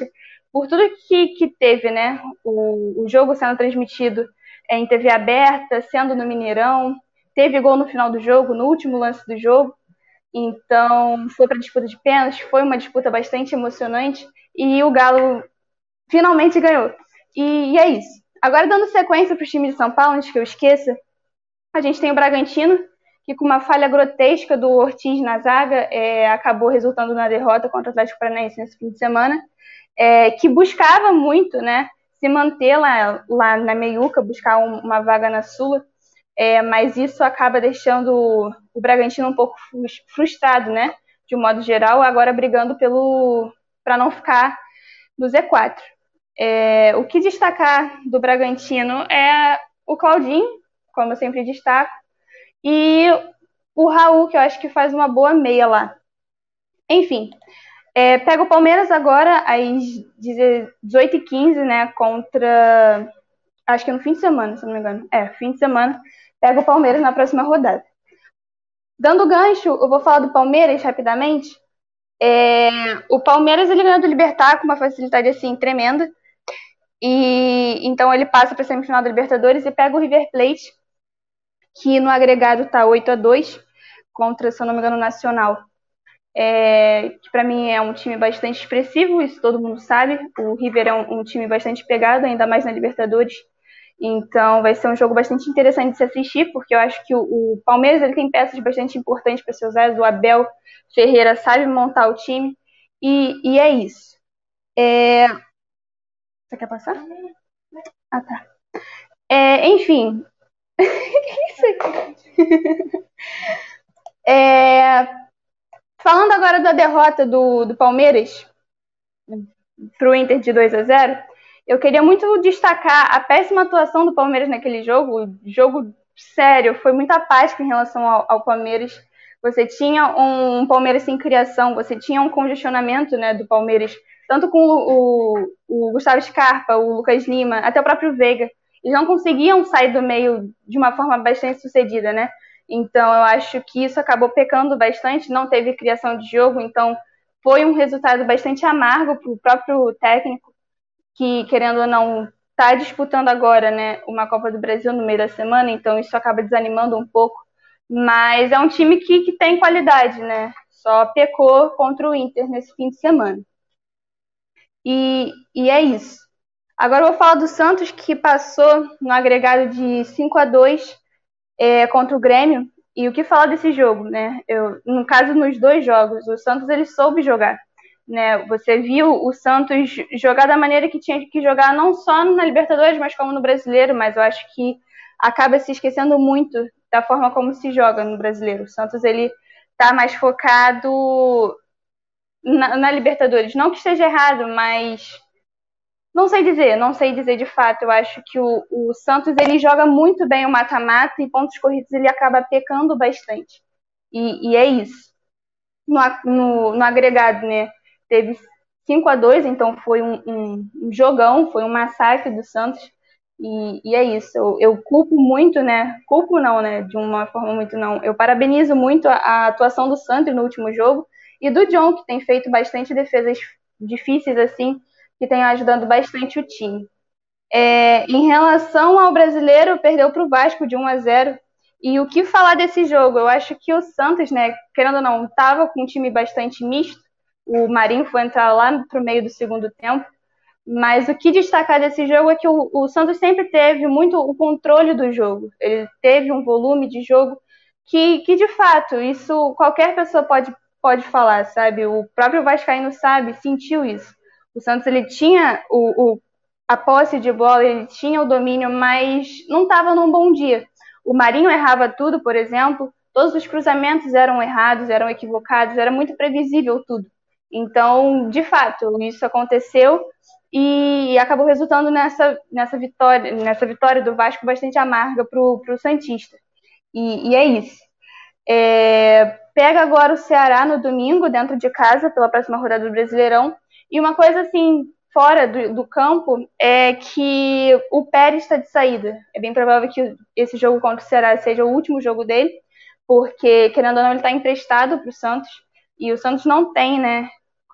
por tudo que, que teve, né? O, o jogo sendo transmitido em TV aberta, sendo no Mineirão, teve gol no final do jogo, no último lance do jogo. Então, foi para disputa de pênaltis, foi uma disputa bastante emocionante e o Galo finalmente ganhou. E, e é isso. Agora, dando sequência para o time de São Paulo, antes que eu esqueça, a gente tem o Bragantino, que com uma falha grotesca do Ortiz na zaga, é, acabou resultando na derrota contra o Atlético Paranaense nesse fim de semana, é, que buscava muito né, se manter lá, lá na meiuca, buscar um, uma vaga na Sula, é, mas isso acaba deixando o Bragantino um pouco frustrado, né, de um modo geral, agora brigando pelo para não ficar no Z4. É, o que destacar do Bragantino é o Claudinho, como eu sempre destaco, e o Raul, que eu acho que faz uma boa meia lá. Enfim, é, pega o Palmeiras agora às 18h15, né, contra. Acho que é no fim de semana, se não me engano. É, fim de semana. Pega o Palmeiras na próxima rodada. Dando gancho, eu vou falar do Palmeiras rapidamente É, o Palmeiras ele ganhou do Libertar com uma facilidade assim tremenda. E então ele passa para a semifinal da Libertadores e pega o River Plate, que no agregado está 8 a 2 contra, se eu não me engano, o Nacional. É, que para mim é um time bastante expressivo, isso todo mundo sabe. O River é um, um time bastante pegado, ainda mais na Libertadores. Então vai ser um jogo bastante interessante de se assistir, porque eu acho que o, o Palmeiras ele tem peças bastante importantes para ser usadas. O Abel Ferreira sabe montar o time. E, e é isso. É... Você quer passar? Ah, tá. É, enfim. é... Falando agora da derrota do, do Palmeiras para o Inter de 2 a 0 eu queria muito destacar a péssima atuação do Palmeiras naquele jogo. Jogo sério, foi muito apático em relação ao, ao Palmeiras. Você tinha um Palmeiras sem criação, você tinha um congestionamento né, do Palmeiras, tanto com o, o, o Gustavo Scarpa, o Lucas Lima, até o próprio Veiga. Eles não conseguiam sair do meio de uma forma bastante sucedida, né? Então eu acho que isso acabou pecando bastante, não teve criação de jogo, então foi um resultado bastante amargo para o próprio técnico que, querendo ou não, está disputando agora né, uma Copa do Brasil no meio da semana, então isso acaba desanimando um pouco. Mas é um time que, que tem qualidade, né? Só pecou contra o Inter nesse fim de semana. E, e é isso. Agora eu vou falar do Santos, que passou no agregado de 5 a 2 é, contra o Grêmio. E o que falar desse jogo, né? Eu, no caso, nos dois jogos, o Santos ele soube jogar. Né? Você viu o Santos jogar da maneira que tinha que jogar, não só na Libertadores, mas como no Brasileiro, mas eu acho que acaba se esquecendo muito da forma como se joga no Brasileiro. O Santos ele tá mais focado na, na Libertadores. Não que esteja errado, mas não sei dizer, não sei dizer de fato. Eu acho que o, o Santos ele joga muito bem o mata-mata e pontos corridos ele acaba pecando bastante. E, e é isso. No, no, no agregado, né? teve 5 a 2 então foi um, um, um, jogão, foi um massacre do Santos. E, e é isso, eu, eu, culpo muito, né? Culpo não, né? De uma forma muito não. Eu parabenizo muito a, a atuação do Santos no último jogo e do John, que tem feito bastante defesas difíceis, assim, que tem ajudando bastante o time. É, em relação ao brasileiro, perdeu para o Vasco de 1 a 0 e o que falar desse jogo? Eu acho que o Santos, né, querendo ou não, estava com um time bastante misto, o Marinho foi entrar lá para o meio do segundo tempo. Mas o que destacar desse jogo é que o, o, Santos sempre teve muito o controle do jogo. Ele teve um volume de jogo que, que de fato, isso qualquer pessoa pode, pode falar, sabe? O próprio Vascaíno sabe, sentiu isso. O Santos ele tinha o, o a posse de bola, ele tinha o domínio, mas não estava num bom dia. O Marinho errava tudo, por exemplo, todos os cruzamentos eram errados, eram equivocados, era muito previsível tudo. Então, de fato, isso aconteceu e acabou resultando nessa, nessa vitória nessa vitória do Vasco bastante amarga para o Santista. E, e, é isso. É, pega agora o Ceará no domingo, dentro de casa, pela próxima rodada do Brasileirão. E uma coisa assim, fora do, do campo, é que o Pérez está de saída. É bem provável que esse jogo contra o Ceará seja o último jogo dele, porque, querendo ou não, ele está emprestado para o Santos. E o Santos não tem, né,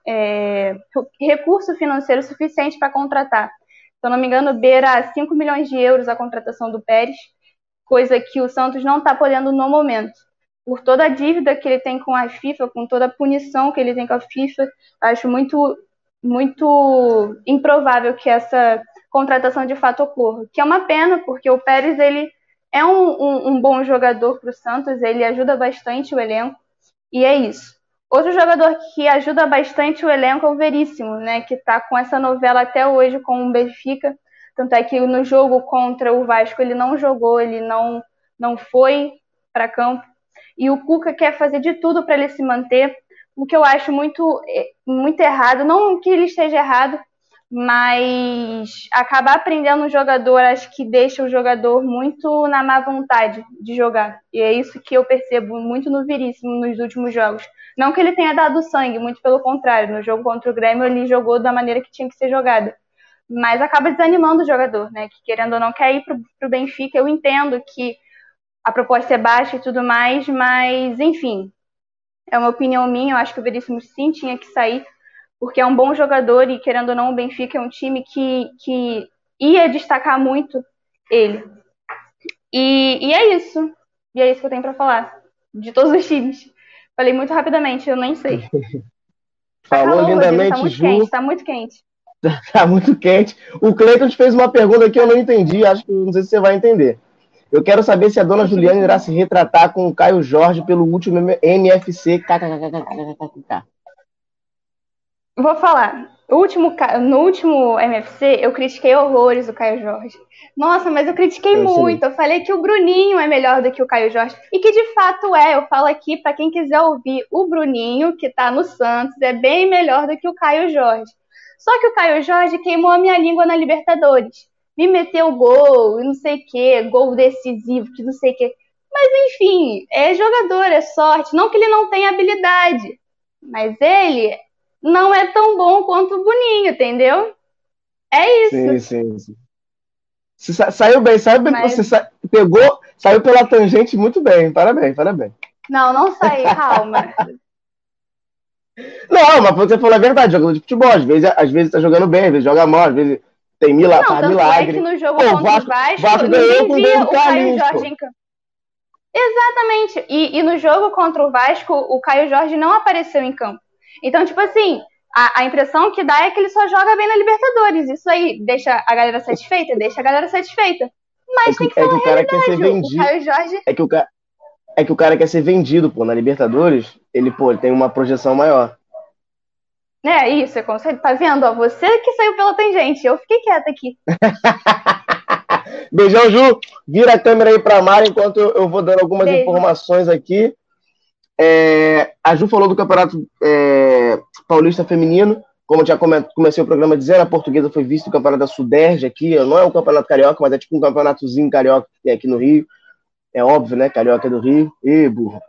é, recurso financeiro suficiente para contratar. Se eu não me engano, beira 5 milhões de euros a contratação do Pérez, coisa que o Santos não está podendo no momento. Por toda a dívida que ele tem com a FIFA, com toda a punição que ele tem com a FIFA, acho muito, muito improvável que essa contratação de fato ocorra. Que é uma pena, porque o Pérez ele é um, um, um bom jogador para o Santos, ele ajuda bastante o elenco, e é isso. Outro jogador que ajuda bastante o elenco é o Veríssimo, né? Que está com essa novela até hoje com o Benfica. Tanto é que no jogo contra o Vasco ele não jogou, ele não, não foi para campo. E o Cuca quer fazer de tudo para ele se manter, o que eu acho muito, muito errado. Não que ele esteja errado, mas acabar prendendo um jogador acho que deixa o jogador muito na má vontade de jogar. E é isso que eu percebo muito no Veríssimo nos últimos jogos. Não que ele tenha dado sangue, muito pelo contrário. No jogo contra o Grêmio ele jogou da maneira que tinha que ser jogada. Mas acaba desanimando o jogador, né? Que querendo ou não quer ir pro, pro Benfica. Eu entendo que a proposta é baixa e tudo mais, mas enfim. É uma opinião minha, eu acho que o Veríssimo sim tinha que sair, porque é um bom jogador e, querendo ou não, o Benfica é um time que, que ia destacar muito ele. E, e é isso. E é isso que eu tenho para falar. De todos os times. Falei muito rapidamente, eu nem sei. Falou Tá calor, lindamente, tá muito Ju. quente, tá muito quente. Tá muito quente. O Cleiton te fez uma pergunta que eu não entendi, acho que não sei se você vai entender. Eu quero saber se a dona Juliana irá se retratar com o Caio Jorge pelo último MFC. KKKKKKK. Vou falar. Último, no último MFC, eu critiquei horrores o Caio Jorge. Nossa, mas eu critiquei Eu muito. Eu falei que o Bruninho é melhor do que o Caio Jorge. E que de fato é. Eu falo aqui pra quem quiser ouvir. O Bruninho, que tá no Santos, é bem melhor do que o Caio Jorge. Só que o Caio Jorge queimou a minha língua na Libertadores. Me meteu gol, e não sei o que, gol decisivo, que não sei o que. Mas enfim, é jogador, é sorte. Não que ele não tenha habilidade. Mas ele não é tão bom quanto o Boninho, entendeu? É isso. Sim, sim, sim. Você sa- saiu bem, saiu bem, Mas- você sa- pegou, saiu pela tangente muito bem. Parabéns, parabéns. Não, não saí, calma. Não, mas você falou a verdade, jogador de futebol, às vezes, às vezes tá jogando bem, às vezes joga mal, às vezes tem mila, Não, tanto é milagre. que no jogo Pô, contra Vasco- o Vasco, Vasco ganhou com o via gol do o Caio Jorge em campo. Exatamente. E, e no jogo contra o Vasco, o Caio Jorge não apareceu em campo. Então, tipo assim, a, a impressão que dá é que ele só joga bem na Libertadores. Isso aí deixa a galera satisfeita? Deixa a galera satisfeita. Mas É tem que, que é falar que o cara quer ser vendido. Caio Jorge É que o cara, é que o cara quer ser vendido, pô, na Libertadores, ele, pô, ele tem uma projeção maior. É, isso, é conselho. Tá vendo? Ó, você que saiu pela tangente. Eu fiquei quieta aqui. Beijão, Ju. Vira a câmera aí pra Mara enquanto eu, vou dando algumas Beijo. informações aqui. É, a Ju falou do Campeonato é, Paulista Feminino. Como eu já come- comecei o programa dizendo, a portuguesa foi vice do Campeonato da Suderj aqui. Não é um campeonato carioca, mas é tipo um campeonatozinho carioca que tem aqui no Rio. É óbvio, né? Carioca é do Rio. Ih, burro.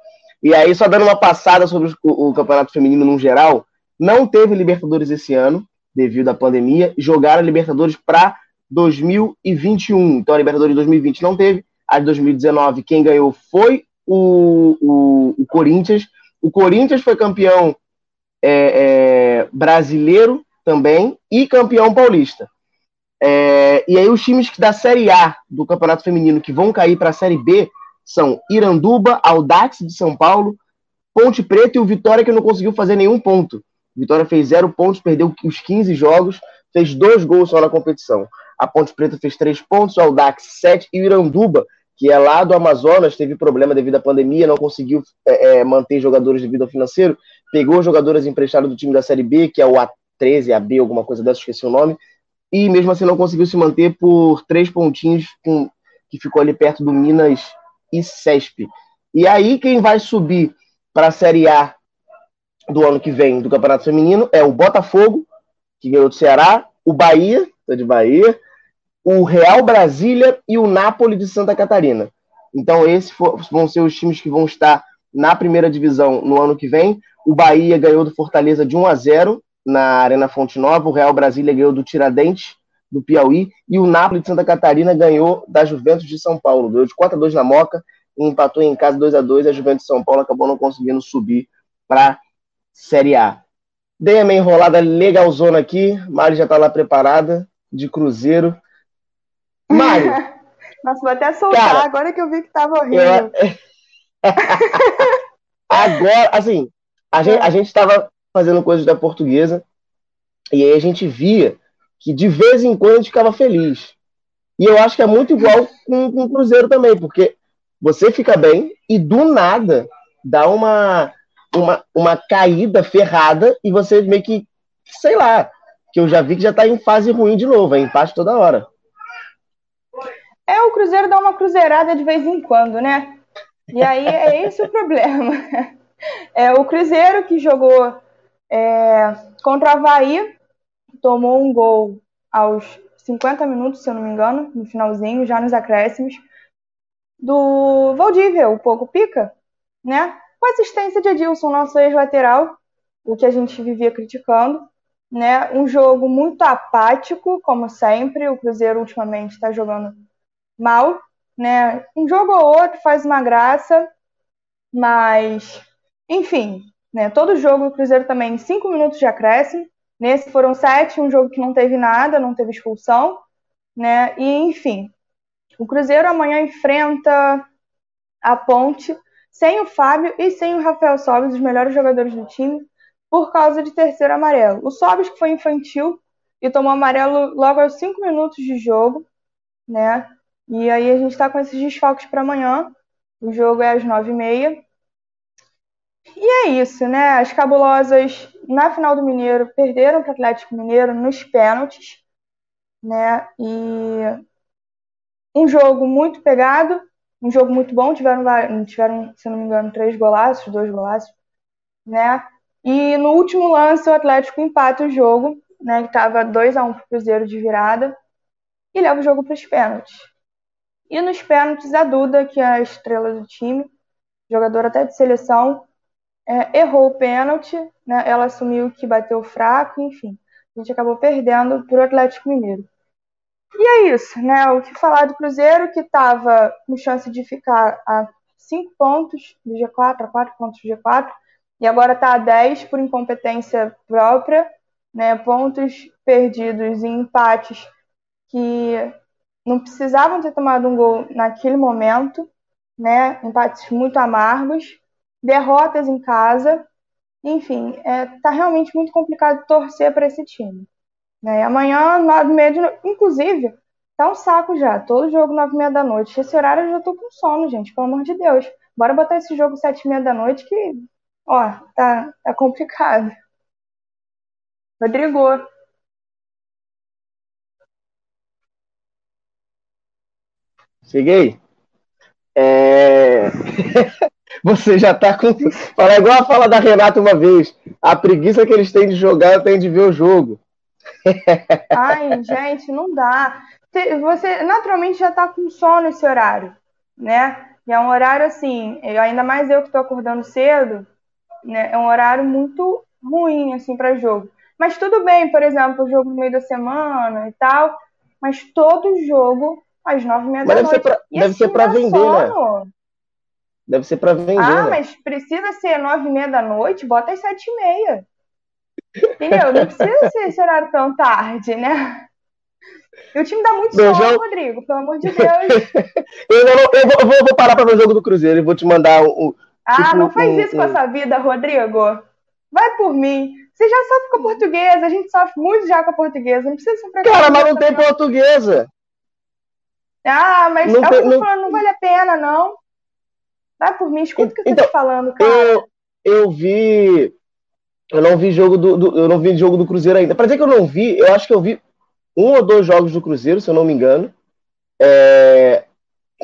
E aí, só dando uma passada sobre o, o Campeonato Feminino no geral, não teve Libertadores esse ano, devido à pandemia. Jogaram Libertadores para 2021. Então a Libertadores de 2020 não teve. A de 2019, quem ganhou foi o, o, o Corinthians. O Corinthians foi campeão é, é, brasileiro também e campeão paulista. É, e aí os times da Série A do Campeonato Feminino que vão cair para a Série B são Iranduba, Audax de São Paulo, Ponte Preta e o Vitória que não conseguiu fazer nenhum ponto. Vitória fez zero pontos, perdeu os 15 jogos, fez dois gols só na competição. A Ponte Preta fez três pontos, o Audax sete e o Iranduba, que é lá do Amazonas, teve problema devido à pandemia, não conseguiu é, é, manter jogadores devido ao financeiro, pegou jogadores emprestados do time da Série B, que é o A13, AB, alguma coisa dessa, esqueci o nome, e mesmo assim não conseguiu se manter por três pontinhos com, que ficou ali perto do Minas e Cesp. E aí quem vai subir para a Série A do ano que vem do Campeonato Feminino é o Botafogo, que ganhou do Ceará, o Bahia, tá de Bahia, o Real Brasília e o Napoli de Santa Catarina. Então, esses vão ser os times que vão estar na primeira divisão no ano que vem. O Bahia ganhou do Fortaleza de 1 a 0 na Arena Fonte Nova, o Real Brasília ganhou do Tiradentes, do Piauí, e o Napoli de Santa Catarina ganhou da Juventus de São Paulo. Ganhou de 4 a 2 na Moca e empatou em casa 2 a 2 A Juventus de São Paulo acabou não conseguindo subir para Série A. Dei a minha enrolada legalzona aqui. Mari já tá lá preparada, de Cruzeiro. Mário, Nossa, vou até soltar Cara, agora que eu vi que tava horrível. eu... agora, assim, a gente, a gente tava fazendo coisas da portuguesa e aí a gente via que de vez em quando a gente ficava feliz. E eu acho que é muito igual com, com o Cruzeiro também, porque você fica bem e do nada dá uma, uma, uma caída ferrada e você meio que, sei lá, que eu já vi que já tá em fase ruim de novo, é empate toda hora. É, o Cruzeiro dá uma cruzeirada de vez em quando, né? E aí é esse o problema. É o Cruzeiro que jogou é, contra o Havaí, tomou um gol aos 50 minutos, se eu não me engano, no finalzinho, já nos acréscimos, do Valdívia, o pouco pica, né? Com assistência de Edilson, nosso ex-lateral, o que a gente vivia criticando, né? Um jogo muito apático, como sempre, o Cruzeiro ultimamente está jogando mal, né? Um jogo ou outro faz uma graça, mas, enfim, Né? Todo jogo do Cruzeiro também, cinco minutos de acréscimo. Nesse foram sete, um jogo que não teve nada, não teve expulsão. Né? E, enfim, o Cruzeiro amanhã enfrenta a Ponte sem o Fábio e sem o Rafael Sobis, os melhores jogadores do time, por causa de terceiro amarelo. O Sobis que foi infantil e tomou amarelo logo aos cinco minutos de jogo, né? E aí a gente está com esses desfalques para amanhã. O jogo é às nove e meia. E é isso, né? As cabulosas na final do Mineiro perderam para o Atlético Mineiro nos pênaltis, né? E um jogo muito pegado, um jogo muito bom. Tiveram, tiveram, se não me engano, três golaços, dois golaços, né? E no último lance o Atlético empata o jogo, né? Que estava 2 a 1 um para o Cruzeiro de virada e leva o jogo para os pênaltis. E nos pênaltis a Duda, que é a estrela do time, jogadora até de seleção, é, errou o pênalti, né? Ela assumiu que bateu fraco, enfim. A gente acabou perdendo para o Atlético Mineiro. E é isso, né? O que falar do Cruzeiro, que estava com chance de ficar a 5 pontos do G4, a 4 pontos do G4, e agora está a 10 por incompetência própria, né? Pontos perdidos em empates que não precisavam ter tomado um gol naquele momento, né? Empates muito amargos, derrotas em casa, enfim, é, tá realmente muito complicado torcer para esse time. Né? E amanhã, nove e meia de noite. Inclusive, tá um saco já. Todo jogo nove e meia da noite. Esse horário eu já tô com sono, gente. Pelo amor de Deus. Bora botar esse jogo sete e meia da noite que, ó, tá, tá complicado. Rodrigo. Cheguei. É... Você já tá com. Fala igual a fala da Renata uma vez. A preguiça que eles têm de jogar tem de ver o jogo. Ai, gente, não dá. Você naturalmente já tá com sono esse horário, né? E é um horário assim, ainda mais eu que tô acordando cedo, né? É um horário muito ruim, assim, para jogo. Mas tudo bem, por exemplo, o jogo no meio da semana e tal, mas todo jogo às nove e meia da deve noite. Ser pra, deve assim, ser pra dá vender, sono. né? Deve ser pra vender, Ah, né? mas precisa ser nove e meia da noite? Bota às sete e meia. Entendeu? Não precisa ser esse horário tão tarde, né? E o time dá muito sono. Rodrigo, pelo amor de Deus. Eu, não- eu vou, eu vou- parar pra ver o jogo do Cruzeiro e vou te mandar o. o- Ah, Tipo, não faz um- isso com um- a sua vida, Rodrigo. Vai por mim. Você já sofre com a portuguesa, a gente sofre muito já com a portuguesa. Não precisa sofrer com Cara, mas não tem portuguesa. Ah, mas Não é tem- não- falando, não vale a pena, não. Vai por mim, escuta o que eu tô Então, te falando, cara. Eu, eu vi. Eu não vi jogo do, do- eu não vi jogo do Cruzeiro ainda. Pra dizer que eu não vi, eu acho que eu vi um ou dois jogos do Cruzeiro, se eu não me engano. É,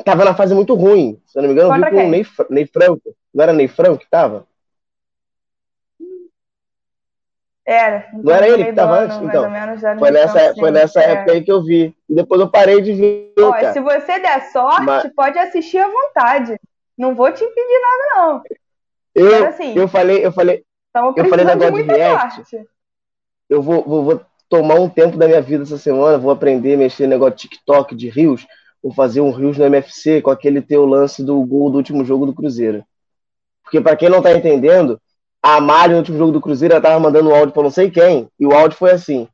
Tava na fase muito ruim, se eu não me engano, eu vi com o? Ney, Ney Franco. Não era Ney Franco que tava? Era. Não era ele que tava ano, antes? Então, Foi nessa, ano, foi nessa É. época aí que eu vi. E depois eu parei de ver, Ó, se você der sorte, Mas- pode assistir à vontade. Não vou te impedir nada, não. Eu, Mas assim, eu falei, eu falei, Eu falei precisando de de sorte. eu vou, vou, vou tomar um tempo da minha vida essa semana, vou aprender a mexer no negócio de TikTok, de Rios, vou fazer um Rios no MFC com aquele teu lance do gol do último jogo do Cruzeiro. Porque pra quem não tá entendendo, a Mari no último jogo do Cruzeiro ela tava mandando um áudio pra não sei quem, e o áudio foi assim: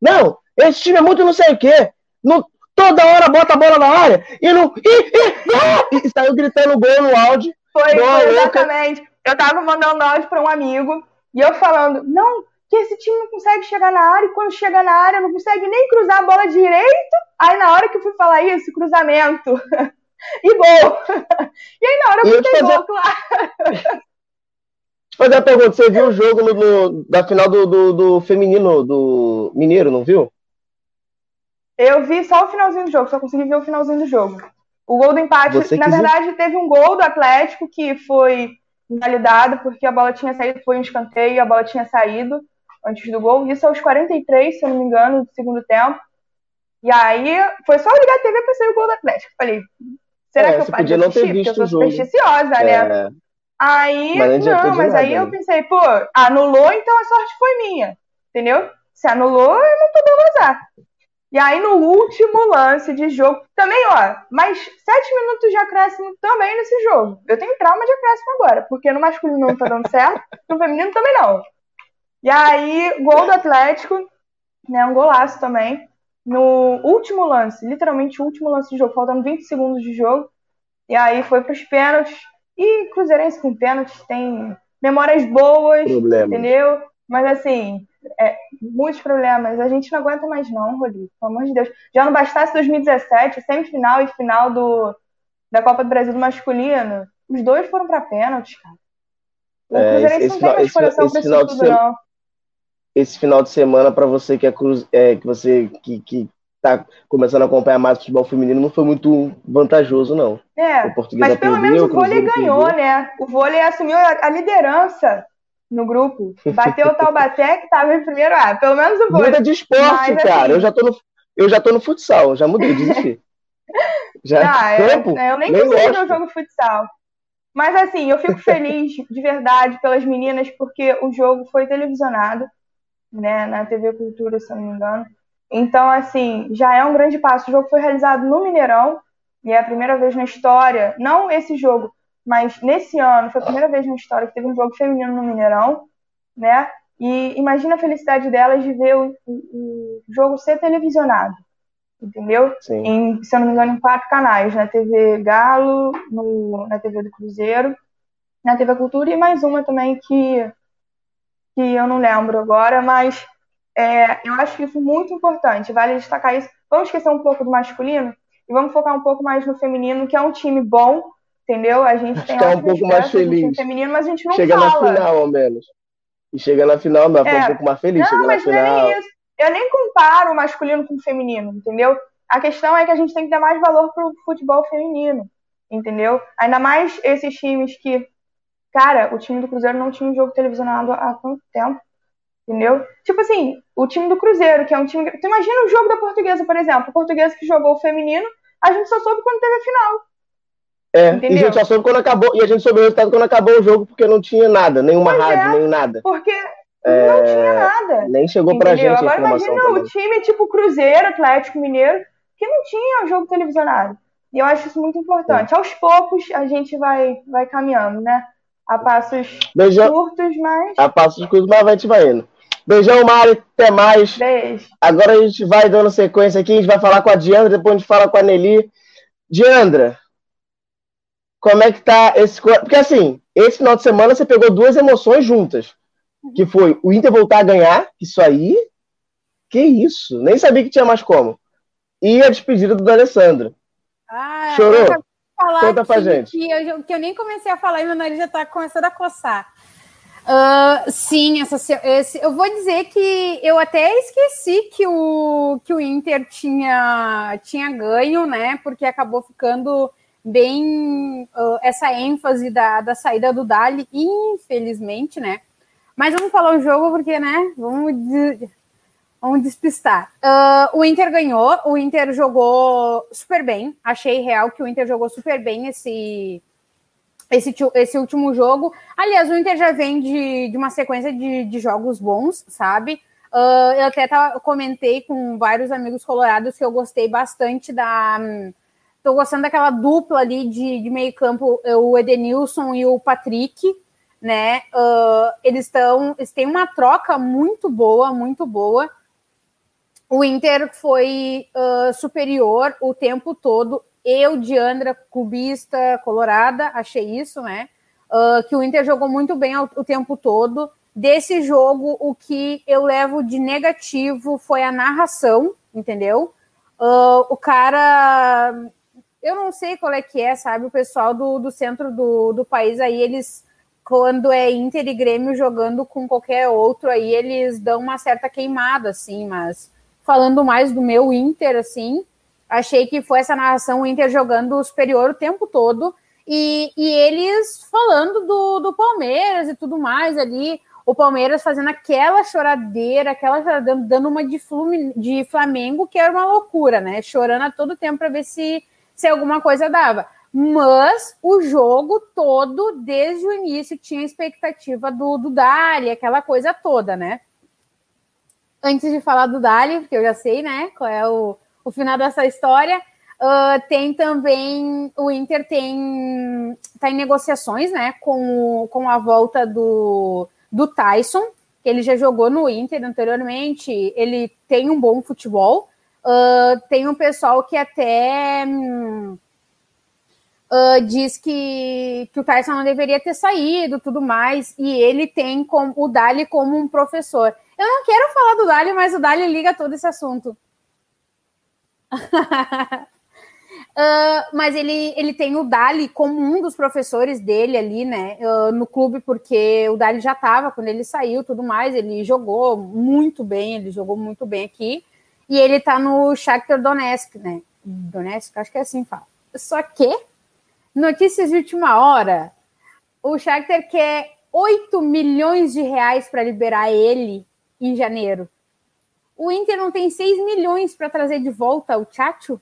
Não, esse time é muito não sei o quê. Não, toda hora bota a bola na área e não. E, e, ah! e saiu gritando gol no áudio. Foi, foi louca. Eu tava mandando áudio pra um amigo e eu falando, não, que esse time não consegue chegar na área e quando chega na área não consegue nem cruzar a bola direito. Aí na hora que eu fui falar isso, cruzamento e gol. E aí na hora eu fui fazer- gol, claro. Deixa eu fazer uma pergunta: você viu o jogo no- no- da final do, do, do feminino do Mineiro, não viu? Eu vi só o finalzinho do jogo, só consegui ver o finalzinho do jogo. O gol do empate, Você na quis- verdade, teve um gol do Atlético que foi invalidado porque a bola tinha saído, foi um escanteio, a bola tinha saído antes do gol. Isso aos 43, se eu não me engano, do segundo tempo. E aí foi só eu ligar a TV pra sair o gol do Atlético. Falei, será É, que eu paro de assistir? Porque eu sou supersticiosa, né? É, Aí, Mas não não, mas nada, aí eu né? pensei, pô, anulou, então a sorte foi minha. Entendeu? Se anulou, eu não tô dando azar. E aí, no último lance de jogo, também, ó, mais sete minutos de acréscimo também nesse jogo. Eu tenho trauma de acréscimo agora, porque no masculino não tá dando certo, no feminino também não. E aí, gol do Atlético, né, um golaço também, no último lance, literalmente o último lance de jogo, faltando 20 segundos de jogo. E aí foi pros pênaltis. E Cruzeirense com pênaltis tem memórias boas, Problema. entendeu? Mas assim, é, muitos problemas. A gente não aguenta mais, não, Rodrigo. Pelo amor de Deus. Já não bastasse 2017, semifinal e final do, da Copa do Brasil do masculino. Os dois foram para pênalti, cara. O é, Cruzeirense não tem mais coração pra isso tudo, não. Esse final de semana, para você que é, cruz, é que você que, que tá começando a acompanhar mais o futebol feminino, não foi muito vantajoso, não. É, mas pelo menos o vôlei ganhou, perdeu. né? O vôlei assumiu a, a liderança no grupo. Bateu o Taubaté, que estava em primeiro. Ah, pelo menos o vôlei. Muda de esporte, Mas, cara. Assim... Eu, já tô no, eu já tô no futsal, já mudei, desisti. já, ah, campo, eu, eu nem, nem consigo ver o jogo futsal. Mas assim, eu fico feliz de verdade pelas meninas, porque o jogo foi televisionado, né, na TV Cultura, se eu não me engano. Então, assim, já é um grande passo. O jogo foi realizado no Mineirão, e é a primeira vez na história, não esse jogo, mas nesse ano foi a primeira vez na história que teve um jogo feminino no Mineirão, né? E imagina a felicidade delas de ver o, o, o jogo ser televisionado, entendeu? Em, se eu não me engano, em quatro canais, na TV Galo, no, na TV do Cruzeiro, na TV Cultura e mais uma também que, que eu não lembro agora, mas é, eu acho isso muito importante, vale destacar isso. Vamos esquecer um pouco do masculino e vamos focar um pouco mais no feminino, que é um time bom, entendeu? A gente tem Ficar um pouco mais feliz. feminino, mas a gente não chega fala. na final, ao menos. E chega na final, mas é. um pouco mais feliz. Não, chega mas na final. não é isso. Eu nem comparo o masculino com o feminino, entendeu? A questão é que a gente tem que dar mais valor pro futebol feminino, entendeu? Ainda mais esses times que, cara, o time do Cruzeiro não tinha um jogo televisionado há tanto tempo, entendeu? Tipo assim, o time do Cruzeiro, que é um time. Tu imagina o jogo da Portuguesa, por exemplo. A Portuguesa que jogou o feminino, a gente só soube quando teve a final. É, Entendeu? e a gente só soube quando acabou, e a gente soube o resultado quando acabou o jogo, porque não tinha nada, nenhuma pois rádio, é, nem nada. Porque é, não tinha nada. Nem chegou pra Entendeu? gente Agora imagina também. o time tipo Cruzeiro, Atlético Mineiro, que não tinha jogo televisionado. E eu acho isso muito importante. É. Aos poucos a gente vai, vai caminhando, né? A passos Beijão. curtos, mas. A passos curtos, mas a gente vai indo. Beijão, Mari. Até mais. Beijo. Agora a gente vai dando sequência aqui. A gente vai falar com a Diandra, depois a gente fala com a Nelly. Diandra, como é que tá esse. Porque assim, esse final de semana você pegou duas emoções juntas. Que foi o Inter voltar a ganhar, isso aí. Que isso? Nem sabia que tinha mais como. E a despedida do D'Alessandro. Ah, Chorou? Conta pra que, gente. Que eu, que eu nem comecei a falar e meu nariz já tá começando a coçar. Uh, sim, essa, esse, eu vou dizer que eu até esqueci que o, que o Inter tinha, tinha ganho, né? Porque acabou ficando bem uh, essa ênfase da, da saída do Dali, infelizmente, né? Mas vamos falar o jogo porque, né? Vamos, de, vamos despistar. Uh, o Inter ganhou, o Inter jogou super bem. Achei real que o Inter jogou super bem esse, esse, esse último jogo. Aliás, o Inter já vem de, de uma sequência de, de jogos bons, sabe? Uh, eu até tava, comentei com vários amigos colorados que eu gostei bastante da. Um, Tô gostando daquela dupla ali de, de meio campo, o Edenilson e o Patrick, né? Uh, eles estão, eles têm uma troca muito boa, muito boa. O Inter foi uh, superior o tempo todo. Eu, Diandra, cubista, colorada, achei isso, né? Uh, que o Inter jogou muito bem o, o tempo todo. Desse jogo, o que eu levo de negativo foi a narração, entendeu? Uh, o cara eu não sei qual é que é, sabe? O pessoal do, do centro do, do país aí, eles, quando é Inter e Grêmio jogando com qualquer outro, aí eles dão uma certa queimada, assim, mas falando mais do meu Inter, assim, achei que foi essa narração, o Inter jogando superior o tempo todo, e, e eles falando do, do Palmeiras e tudo mais ali, o Palmeiras fazendo aquela choradeira, aquela choradeira, dando uma de, Flumin, de Flamengo, que era uma loucura, né? Chorando a todo tempo para ver se se alguma coisa dava. Mas o jogo todo, desde o início, tinha expectativa do, do Dali, aquela coisa toda, né? antes de falar do Dali, porque eu já sei, né, qual é o, o final dessa história, uh, tem também, o Inter tem, tá em negociações, né, com, com a volta do, do Tyson, que ele já jogou no Inter anteriormente, ele tem um bom futebol, uh, tem um pessoal que até... Uh, diz que, que o Tyson não deveria ter saído, tudo mais, e ele tem com, o Dali como um professor. Eu não quero falar do Dali, mas o Dali liga todo esse assunto. uh, mas ele, ele tem o Dali como um dos professores dele ali, né, no clube, porque o Dali já estava quando ele saiu, tudo mais, ele jogou muito bem, ele jogou muito bem aqui, e ele tá no Shakhtar Donetsk, né, Donetsk, acho que é assim fala. Só que Notícias de última hora. O Shakhtar quer 8 milhões de reais para liberar ele em janeiro. O Inter não tem 6 milhões para trazer de volta o Chacho?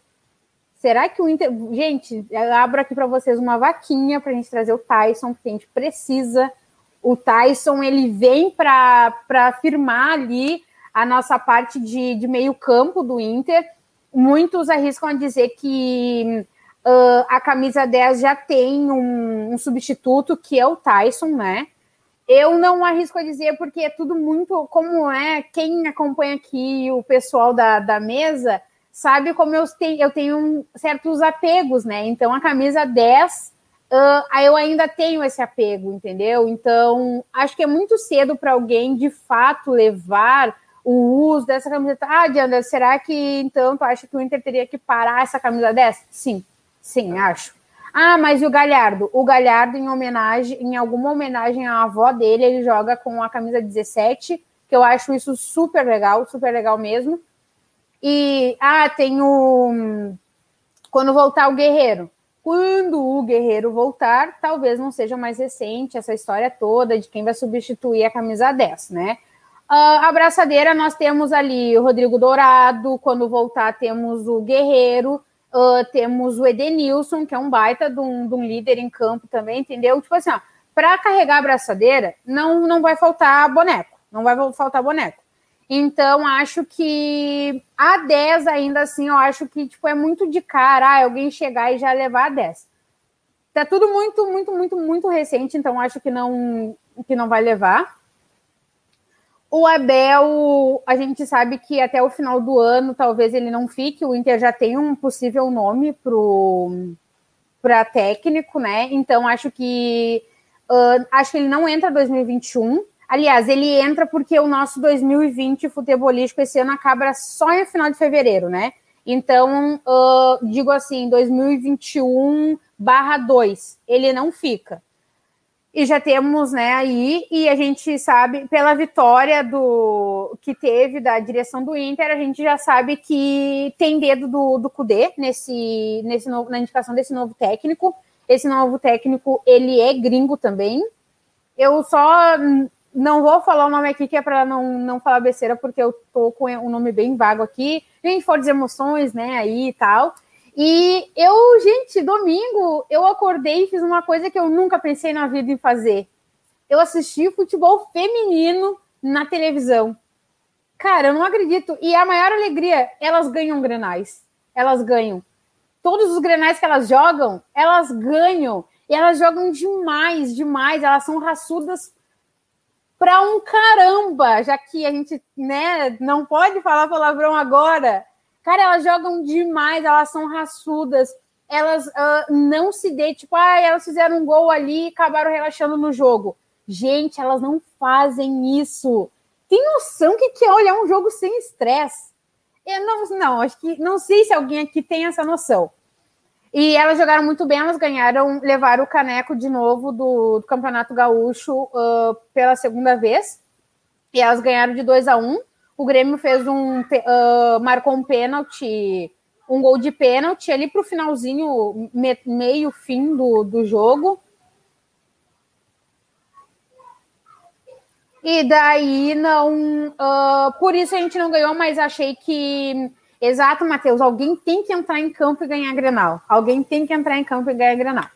Será que o Inter. Gente, eu abro aqui para vocês uma vaquinha para a gente trazer o Tyson, porque a gente precisa. O Tyson ele vem para firmar ali a nossa parte de, de meio-campo do Inter. Muitos arriscam a dizer que Uh, a camisa 10 já tem um, um, substituto, que é o Tyson, né? Eu não arrisco a dizer, porque é tudo muito. Como é, quem acompanha aqui o pessoal da, da mesa sabe como eu tenho, eu tenho certos apegos, né? Então a camisa 10, uh, eu ainda tenho esse apego, entendeu? Então acho que é muito cedo para alguém de fato levar o uso dessa camiseta. Ah, Diana, será que então tu acha que o Inter teria que parar essa camisa 10? Sim, Sim, acho. Ah, mas e o Galhardo? O Galhardo, em homenagem, em alguma homenagem à avó dele, ele joga com a camisa 17, que eu acho isso super legal, super legal mesmo. E ah, tem o quando voltar o Guerreiro. Quando o Guerreiro voltar, talvez não seja mais recente essa história toda de quem vai substituir a camisa 10, né? Uh, a braçadeira, nós temos ali o Rodrigo Dourado, quando voltar, temos o Guerreiro. Uh, temos o Edenilson, que é um baita de um, de um, líder em campo também, entendeu? Tipo assim, para carregar a braçadeira, não, não vai faltar boneco, não vai faltar boneco. Então, acho que a 10 ainda assim, eu acho que tipo, é muito de cara ah, alguém chegar e já levar a 10. Tá tudo muito, muito, muito, muito recente, então acho que não, que não vai levar. O Abel, a gente sabe que até o final do ano talvez ele não fique. O Inter já tem um possível nome para técnico, né? Então acho que uh, acho que ele não entra 2021. Aliás, ele entra porque o nosso 2020 futebolístico esse ano acaba só no final de fevereiro, né? Então, uh, digo assim, 2021 barra 2, ele não fica e já temos, né, aí, e a gente sabe, pela vitória do que teve da direção do Inter, a gente já sabe que tem dedo do, do Cudê nesse, nesse novo, na indicação desse novo técnico. Esse novo técnico, ele é gringo também. Eu só não vou falar o nome aqui, que é para não, não falar besteira, porque eu tô com um nome bem vago aqui. Gente, for emoções, né, aí e tal. E eu, gente, domingo eu acordei e fiz uma coisa que eu nunca pensei na vida em fazer. Eu assisti futebol feminino na televisão. Cara, eu não acredito. E a maior alegria, elas ganham grenais. Elas ganham. Todos os grenais que elas jogam, elas ganham. E elas jogam demais, demais. Elas são raçudas pra um caramba, já que a gente, né, não pode falar palavrão agora. Cara, elas jogam demais, elas são raçudas, elas uh, não se dê, tipo, ah, elas fizeram um gol ali e acabaram relaxando no jogo. Gente, elas não fazem isso. Tem noção que, que é olhar um jogo sem estresse? Não, não, acho que não sei se alguém aqui tem essa noção. E elas jogaram muito bem, elas ganharam, levaram o caneco de novo do, do Campeonato Gaúcho uh, pela segunda vez. E elas ganharam de 2 a 1 um. O Grêmio fez um. Uh, marcou um pênalti, um gol de pênalti ali para o finalzinho, me, meio fim do, do jogo. E daí não. Uh, por isso a gente não ganhou, mas achei que. Exato, Matheus. Alguém tem que entrar em campo e ganhar Grenal. Alguém tem que entrar em campo e ganhar Grenal.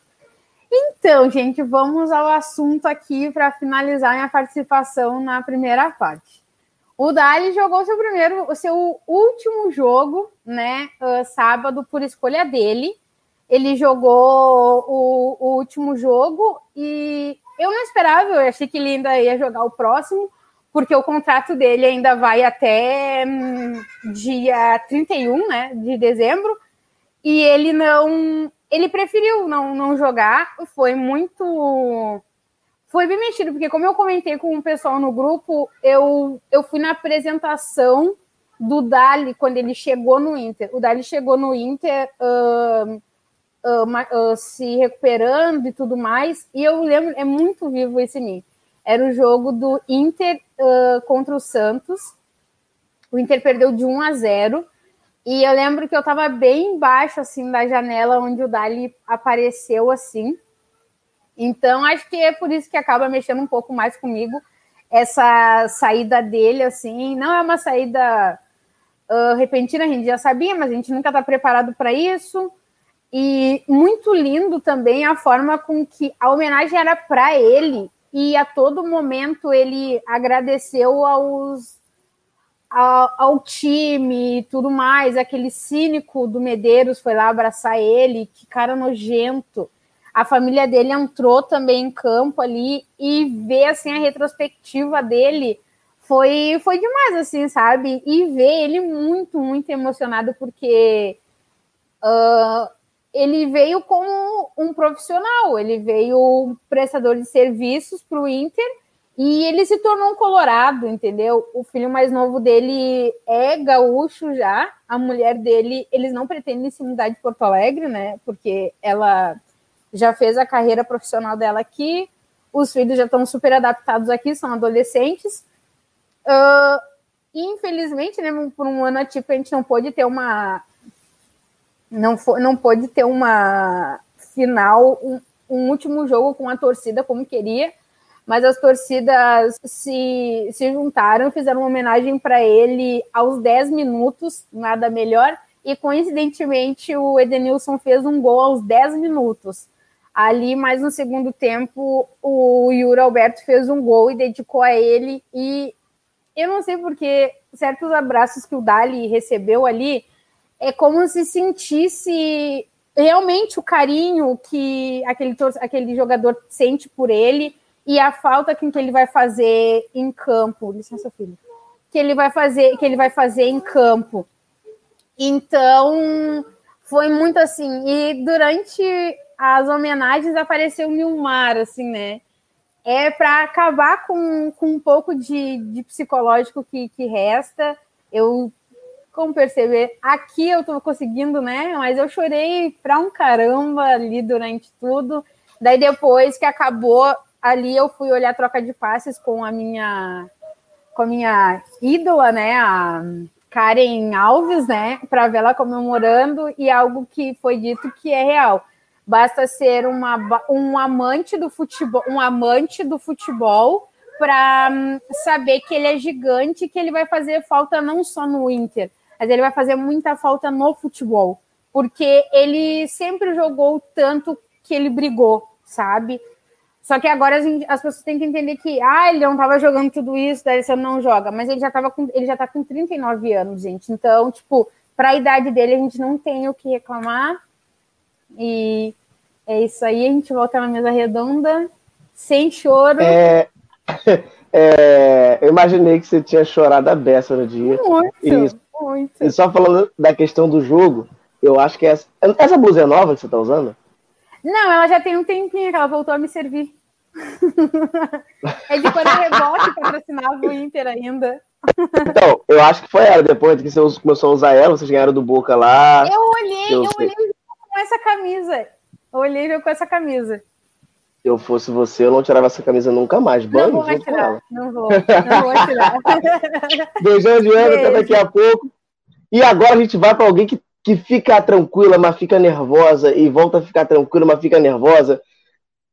Então, gente, vamos ao assunto aqui para finalizar minha participação na primeira parte. O Dali jogou seu primeiro, o seu último jogo, né, uh, sábado, por escolha dele. Ele jogou o, o, último jogo e eu não esperava, eu achei que ele ainda ia jogar o próximo, porque o contrato dele ainda vai até hum, dia 31 né, de dezembro, e ele não. Ele preferiu não, não jogar, foi muito. Foi bem mexido, porque como eu comentei com o pessoal no grupo, eu, eu fui na apresentação do Dali quando ele chegou no Inter. O Dali chegou no Inter uh, uh, uh, se recuperando e tudo mais, e eu lembro, é muito vivo esse mim. Era o jogo do Inter contra o Santos. O Inter perdeu de 1 a 0 e eu lembro que eu estava bem embaixo, assim, da janela onde o Dali apareceu, assim. Então, acho que é por isso que acaba mexendo um pouco mais comigo, essa saída dele, assim. Não é uma saída uh, repentina, a gente já sabia, mas a gente nunca está preparado para isso. E muito lindo também a forma com que a homenagem era para ele, e a todo momento ele agradeceu aos ao, ao, time e tudo mais. Aquele cínico do Medeiros foi lá abraçar ele, que cara nojento. A família dele entrou também em campo ali e ver assim a retrospectiva dele foi foi demais assim, sabe? E ver ele muito muito emocionado porque uh, ele veio como um profissional, ele veio prestador de serviços para o Inter e ele se tornou um colorado, entendeu? O filho mais novo dele é gaúcho já. A mulher dele, eles não pretendem se mudar de Porto Alegre, né? Porque ela já fez a carreira profissional dela aqui. Os filhos já estão super adaptados aqui, são adolescentes. Uh, infelizmente, né, por um ano atípico, a gente não pôde ter uma. Não, for, não pôde ter uma final, um, um último jogo com a torcida como queria mas as torcidas se, se juntaram, fizeram uma homenagem para ele aos 10 minutos, nada melhor, e coincidentemente o Edenilson fez um gol aos 10 minutos. Ali, mais no segundo tempo, o Yuri Alberto fez um gol e dedicou a ele, e eu não sei porque certos abraços que o Dali recebeu ali, é como se sentisse realmente o carinho que aquele, aquele jogador sente por ele, e a falta que ele vai fazer em campo, licença, filho, que ele vai fazer, que ele vai fazer em campo. Então, foi muito assim. E durante as homenagens apareceu o Nilmar, assim, né? É para acabar com, com um pouco de, de psicológico que, que resta. Eu, como perceber, aqui eu tô conseguindo, né? Mas eu chorei pra um caramba ali durante tudo. Daí depois que acabou, ali eu fui olhar a troca de passes com a minha com a minha ídola, né, a Karen Alves, né, para ver ela comemorando e algo que foi dito que é real. Basta ser uma, um amante do futebol, um amante do futebol para hum, saber que ele é gigante, que ele vai fazer falta não só no Inter, mas ele vai fazer muita falta no futebol, porque ele sempre jogou tanto que ele brigou, sabe? Só que agora gente, as pessoas têm que entender que, ah, ele não estava jogando tudo isso, daí você não joga. Mas ele já tava com, ele já tá com 39 anos, gente. Então, tipo, para a idade dele, a gente não tem o que reclamar. E é isso aí, a gente volta na mesa redonda, sem choro. É, é, eu imaginei que você tinha chorado a beça no dia. Muito, e, muito. E só falando da questão do jogo, eu acho que essa. Essa blusa é nova que você tá usando? Não, ela já tem um tempinho que ela voltou a me servir. é de quando a Rebote patrocinava o Inter ainda. Então, eu acho que foi ela, depois que você começou a usar ela, vocês ganharam do Boca lá. Eu olhei, eu, eu olhei com essa camisa. Olhei com essa camisa. Se eu fosse você, eu não tirava essa camisa nunca mais. Banho, não vou tirar, não vou, não vou tirar. Beijão de ano, até daqui a pouco. E agora a gente vai para alguém que que fica tranquila, mas fica nervosa, e volta a ficar tranquila, mas fica nervosa.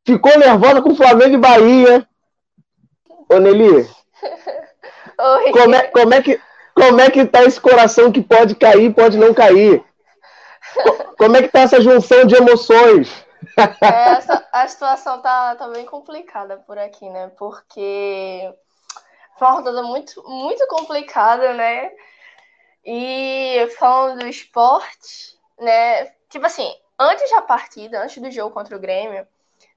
Ficou nervosa com Flamengo e Bahia. Ô, Nelly. Oi. Como é, como, é que, como é que tá esse coração que pode cair, pode não cair? Como é que tá essa junção de emoções? É, essa, a situação tá, tá bem complicada por aqui, né? Porque Foi uma rodada muito, muito complicada, né? E falando do esporte, né? Tipo assim, antes da partida, antes do jogo contra o Grêmio,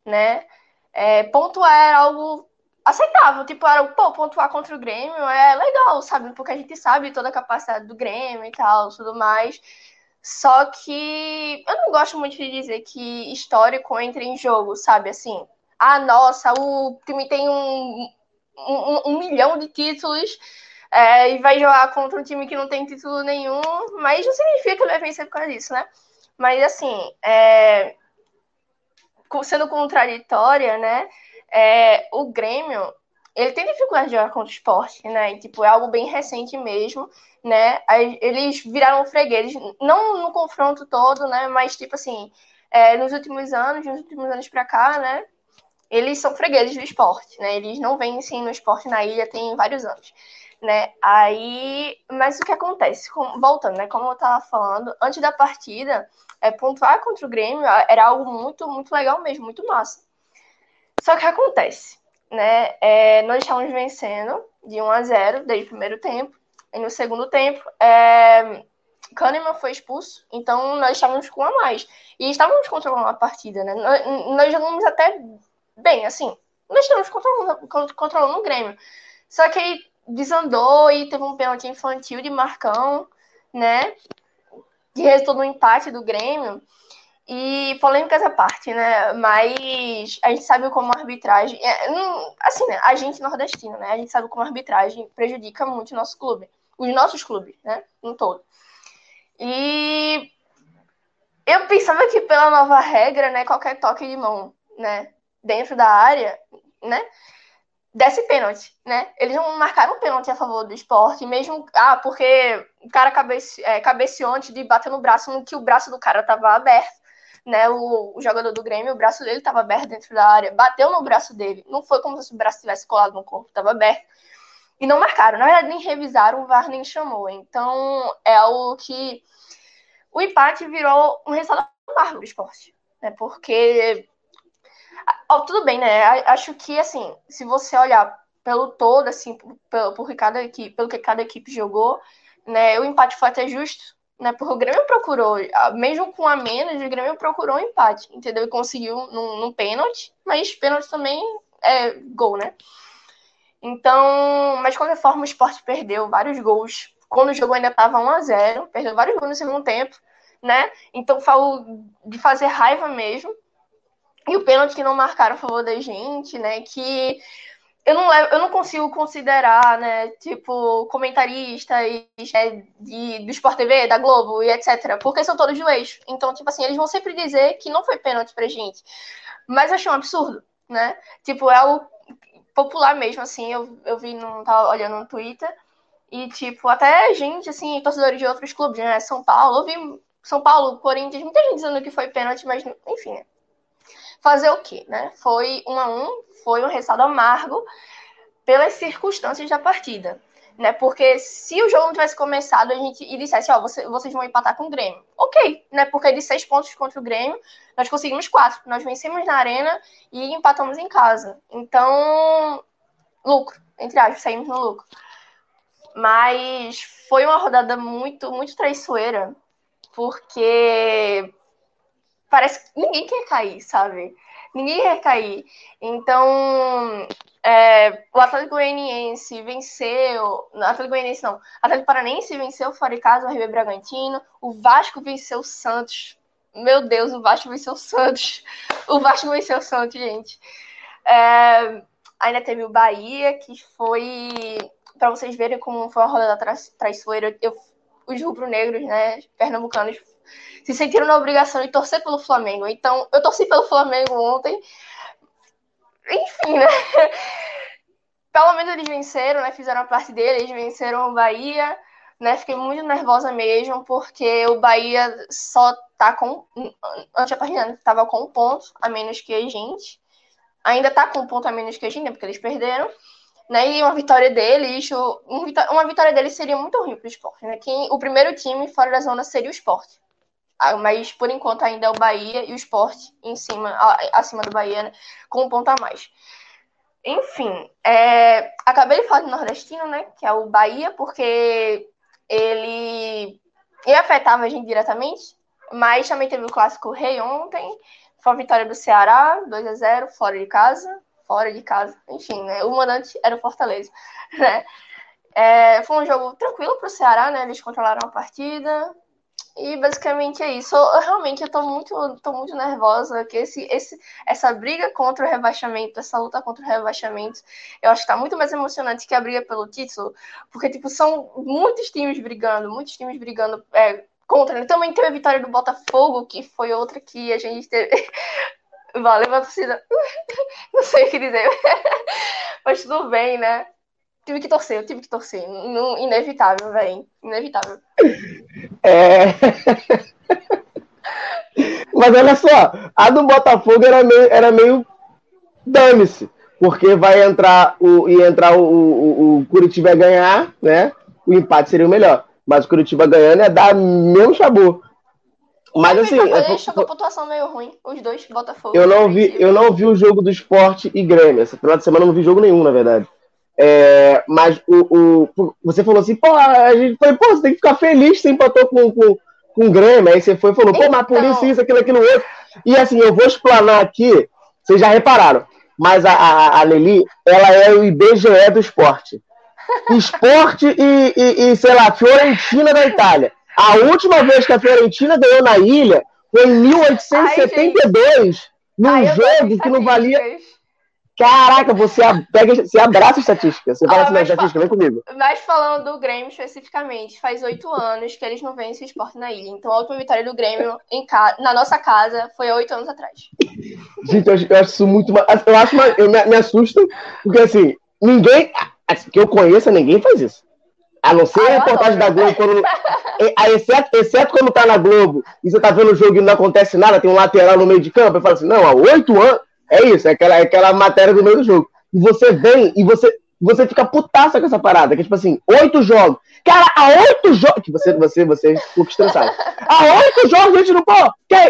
né? É, pontuar era algo aceitável. Tipo, era, pô, pontuar contra o Grêmio é legal, sabe? Porque a gente sabe toda a capacidade do Grêmio e tal, tudo mais. Só que eu não gosto muito de dizer que histórico entra em jogo, sabe? Assim, ah, nossa, o time tem um, um, um milhão de títulos é, e vai jogar contra um time que não tem título nenhum, mas não significa que ele vai vencer por causa disso, né? Mas, assim, é, sendo contraditória, né? É, o Grêmio, ele tem dificuldade de jogar contra o esporte, né? E, tipo, é algo bem recente mesmo, né? Eles viraram fregueses, não no confronto todo, né? Mas, tipo assim, é, nos últimos anos, nos últimos anos pra cá, né? Eles são fregueses do esporte, né? Eles não vencem no esporte na ilha tem vários anos né? Aí, mas o que acontece? Voltando, né? Como eu tava falando, antes da partida, é, pontuar contra o Grêmio era algo muito, muito legal mesmo, muito massa. Só que acontece, né? É, nós estávamos vencendo de 1 a 0 desde o primeiro tempo. E no segundo tempo, é, Kahneman foi expulso, então nós estávamos com a mais. E estávamos controlando a partida, né? Nós, nós jogamos até bem, assim. Nós estávamos controlando, controlando o Grêmio. Só que aí desandou e teve um pênalti infantil de Marcão, né? Que resultou no empate do Grêmio. E polêmicas à parte, né? Mas a gente sabe como a arbitragem. É, assim, né? A gente nordestino, né? A gente sabe como a arbitragem prejudica muito o nosso clube. Os nossos clubes, né? Um todo. E eu pensava que pela nova regra, né? Qualquer toque de mão, né? Dentro da área, né? desse pênalti, né? Eles não marcaram pênalti a favor do esporte, mesmo. Ah, porque o cara cabece, é, cabeceou antes de bater no braço, no que o braço do cara tava aberto, né? O, o jogador do Grêmio, o braço dele tava aberto dentro da área, bateu no braço dele. Não foi como se o braço tivesse colado no corpo, tava aberto. E não marcaram. Na verdade, nem revisaram, o VAR nem chamou. Então, é algo que. O empate virou um resultado amargo do esporte. Né? Porque Oh, tudo bem, né? Acho que, assim, se você olhar pelo todo, assim, pelo, por cada equipe, pelo que cada equipe jogou, né, o empate foi até justo, né? Porque o Grêmio procurou, mesmo com a menos, o Grêmio procurou um empate, entendeu? E conseguiu num, num pênalti, mas pênalti também é gol, né? Então, mas de qualquer forma, o esporte perdeu vários gols. Quando o jogo ainda estava 1 a 0 perdeu vários gols no segundo tempo, né? Então, falou de fazer raiva mesmo. E o pênalti que não marcaram a favor da gente, né? Que eu não, levo, eu não consigo considerar, né? Tipo, comentaristas é, de, do Sport TV, da Globo e etc. Porque são todos do eixo. Então, tipo assim, eles vão sempre dizer que não foi pênalti pra gente. Mas eu achei um absurdo, né? Tipo, é algo popular mesmo, assim. Eu, eu vi, não tava olhando no Twitter. E, tipo, até gente, assim, torcedores de outros clubes, né? São Paulo, eu vi São Paulo, Corinthians, muita gente dizendo que foi pênalti, mas enfim, né? Fazer o quê? Né? Foi um a um, foi um resultado amargo pelas circunstâncias da partida. Né? Porque se o jogo não tivesse começado a gente, e dissesse, ó, você, vocês vão empatar com o Grêmio. Ok, né? Porque de seis pontos contra o Grêmio, nós conseguimos quatro. Nós vencemos na arena e empatamos em casa. Então, lucro, entre aspas, saímos no lucro. Mas foi uma rodada muito, muito traiçoeira, porque parece que ninguém quer cair, sabe? Ninguém quer cair. Então, é, o Atlético Goianiense venceu. Não, Atlético Goianiense não. O Atlético Paranense venceu fora de casa o River Bragantino. O Vasco venceu o Santos. Meu Deus, o Vasco venceu o Santos. O Vasco venceu o Santos, gente. É, ainda teve o Bahia, que foi. Para vocês verem como foi uma rodada tra traiçoeira, eu, os rubro-negros, né, pernambucanos, se sentiram na obrigação de torcer pelo Flamengo. Então, eu torci pelo Flamengo ontem. Enfim, né? Pelo menos eles venceram, né? Fizeram a parte deles, eles venceram o Bahia, né? Fiquei muito nervosa mesmo, porque o Bahia só tá com. Antes da partida, estava com um ponto a menos que a gente. Ainda tá com um ponto a menos que a gente, né? Porque eles perderam né? E uma vitória dele, isso, uma vitória dele seria muito ruim para o esporte, né? Quem, o primeiro time fora da zona seria o esporte. Ah, mas por enquanto ainda é o Bahia e o esporte em cima, acima do Bahia, né? com um ponto a mais. enfim, é, acabei de falar do nordestino, né? Que é o Bahia, porque ele, ele afetava a gente diretamente, mas também teve o clássico Rei ontem. Foi a vitória do Ceará, 2 a 0 fora de casa. Fora de casa, enfim, né? O mandante era o Fortaleza, né? É, foi um jogo tranquilo para o Ceará, né? Eles controlaram a partida, e basicamente é isso. Eu, realmente eu tô muito, tô muito nervosa que esse, esse, essa briga contra o rebaixamento, essa luta contra o rebaixamento, eu acho que tá muito mais emocionante que a briga pelo título, porque tipo são muitos times brigando, muitos times brigando é, contra. Também teve a vitória do Botafogo, que foi outra que a gente teve. Valeu, a torcida. Não sei o que dizer. Mas tudo bem, né? Tive que torcer, eu tive que torcer. Inevitável, velho. Inevitável. É. Mas olha só, a do Botafogo era meio, era meio dane-se, porque vai entrar o e entrar o, o, o Curitiba ganhar, né? O empate seria o melhor. Mas o Curitiba ganhando é dar mesmo chabu. Mas assim, é, deixou a pontuação meio ruim, os dois Botafogo. Eu não vi, eu não vi o jogo do Esporte e Grêmio. Essa final de semana eu não vi jogo nenhum, na verdade. É, mas o, o, você falou assim, pô, a gente foi, pô, você tem que ficar feliz, você empatou com, com, com o Grêmio. Aí você foi e falou, pô, mas por isso, então. isso, aquilo, aquilo outro. E assim, eu vou explanar aqui, vocês já repararam, mas a, a, a Leli, ela é o IBGE do esporte. Esporte e, e, e, sei lá, Fiorentina da Itália. A última vez que a Fiorentina ganhou na ilha foi em 1872, Ai, num Ai, jogo que não valia. Caraca, você pega, você abraça a estatística. Você fala ah, assim, estatística, vem comigo. Mas falando do Grêmio especificamente, faz oito anos que eles não vencem o esporte na ilha. Então a última vitória do Grêmio em ca... na nossa casa foi oito anos atrás. Gente, eu acho, eu acho isso muito. Eu acho eu me, me assusto, porque assim, ninguém. Assim, que eu conheça, ninguém faz isso. A não ser ah, a reportagem da Globo, quando, exceto, exceto quando tá na Globo e você tá vendo o jogo e não acontece nada, tem um lateral no meio de campo, eu falo assim, não, há oito anos, é isso, é aquela, é aquela matéria do meio do jogo. E você vem e você, você fica putaça com essa parada, que é tipo assim, oito jogos. Cara, há oito jogos. Que você, você, você ficou estressado. Há oito jogos a gente não pô.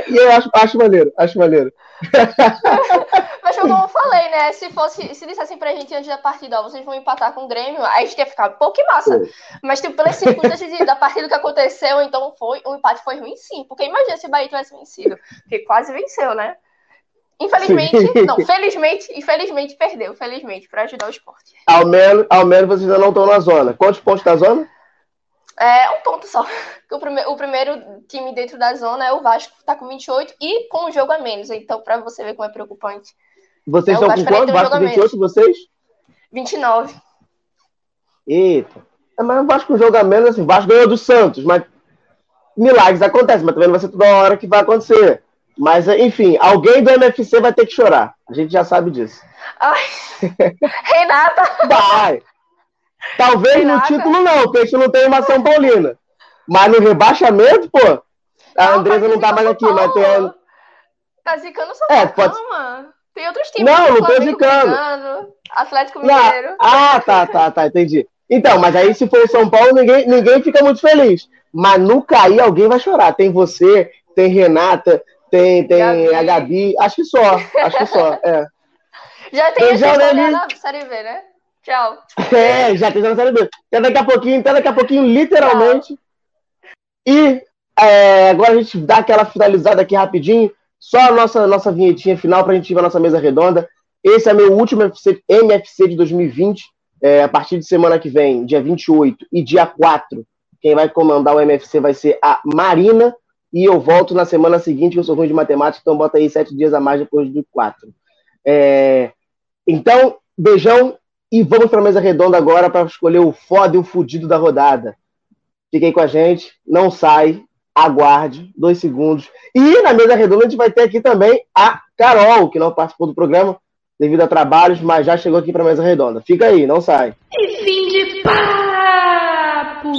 E eu acho, acho maneiro, acho maneiro. Mas como eu falei, né? Se fosse, se dissessem pra gente antes da partida, ó, vocês vão empatar com o Grêmio, aí a gente ia ficar, pô, que massa. Mas, tipo, pelas circunstâncias da partida que aconteceu, então foi, o empate foi ruim sim. Porque imagina se o Bahia tivesse vencido. Porque quase venceu, né? Infelizmente, Sim. não, felizmente, infelizmente perdeu, felizmente, para ajudar o esporte. Ao menos, ao menos vocês ainda não estão na zona. Quantos pontos da zona? É um ponto só. O, prime o primeiro time dentro da zona é o Vasco, está com 28 e com um jogo a menos. Então, para você ver como é preocupante. Vocês é, estão com quanto? Vasco 28, vocês? 29. Eita. É, mas o Vasco com jogo a menos, assim, o Vasco ganhou do Santos, mas milagres acontecem, mas também não vai ser toda hora que vai acontecer. Mas, enfim, alguém do MFC vai ter que chorar. A gente já sabe disso. Ai, Renata! Vai! Talvez Renata. no título não, porque a gente não tem uma São Paulina. Mas no rebaixamento, pô, a não, Andresa não tá mais aqui, mas tem. A... Tá zicando São Paulo, é, pode... Tem outros times. Não, não tô zicando. Atlético Mineiro. Não. Ah, tá, tá, tá, entendi. Então, mas aí se for o São Paulo, ninguém, ninguém fica muito feliz. Mas no cair, alguém vai chorar. Tem você, tem Renata, tem, tem Gabi. a Gabi, acho que só, acho que só, é. Já tem essa história na Série B, né? Tchau. É, já tem na Série B. Até daqui a pouquinho, até daqui a pouquinho, literalmente. Tchau. E é, agora a gente dá aquela finalizada aqui rapidinho, só a nossa, nossa vinhetinha final para a gente ir para nossa mesa redonda. Esse é meu último MFC, MFC de 2020, é, a partir de semana que vem, dia 28 e dia 4, quem vai comandar o MFC vai ser a Marina, e eu volto na semana seguinte, que eu sou ruim de matemática, então bota aí sete dias a mais depois do quatro. É... Então, beijão e vamos para a mesa redonda agora para escolher o foda e o fudido da rodada. Fiquem com a gente, não sai, aguarde dois segundos. E na mesa redonda a gente vai ter aqui também a Carol, que não participou do programa devido a trabalhos, mas já chegou aqui para a mesa redonda. Fica aí, não sai. E fim de papo!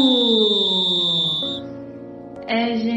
É, gente,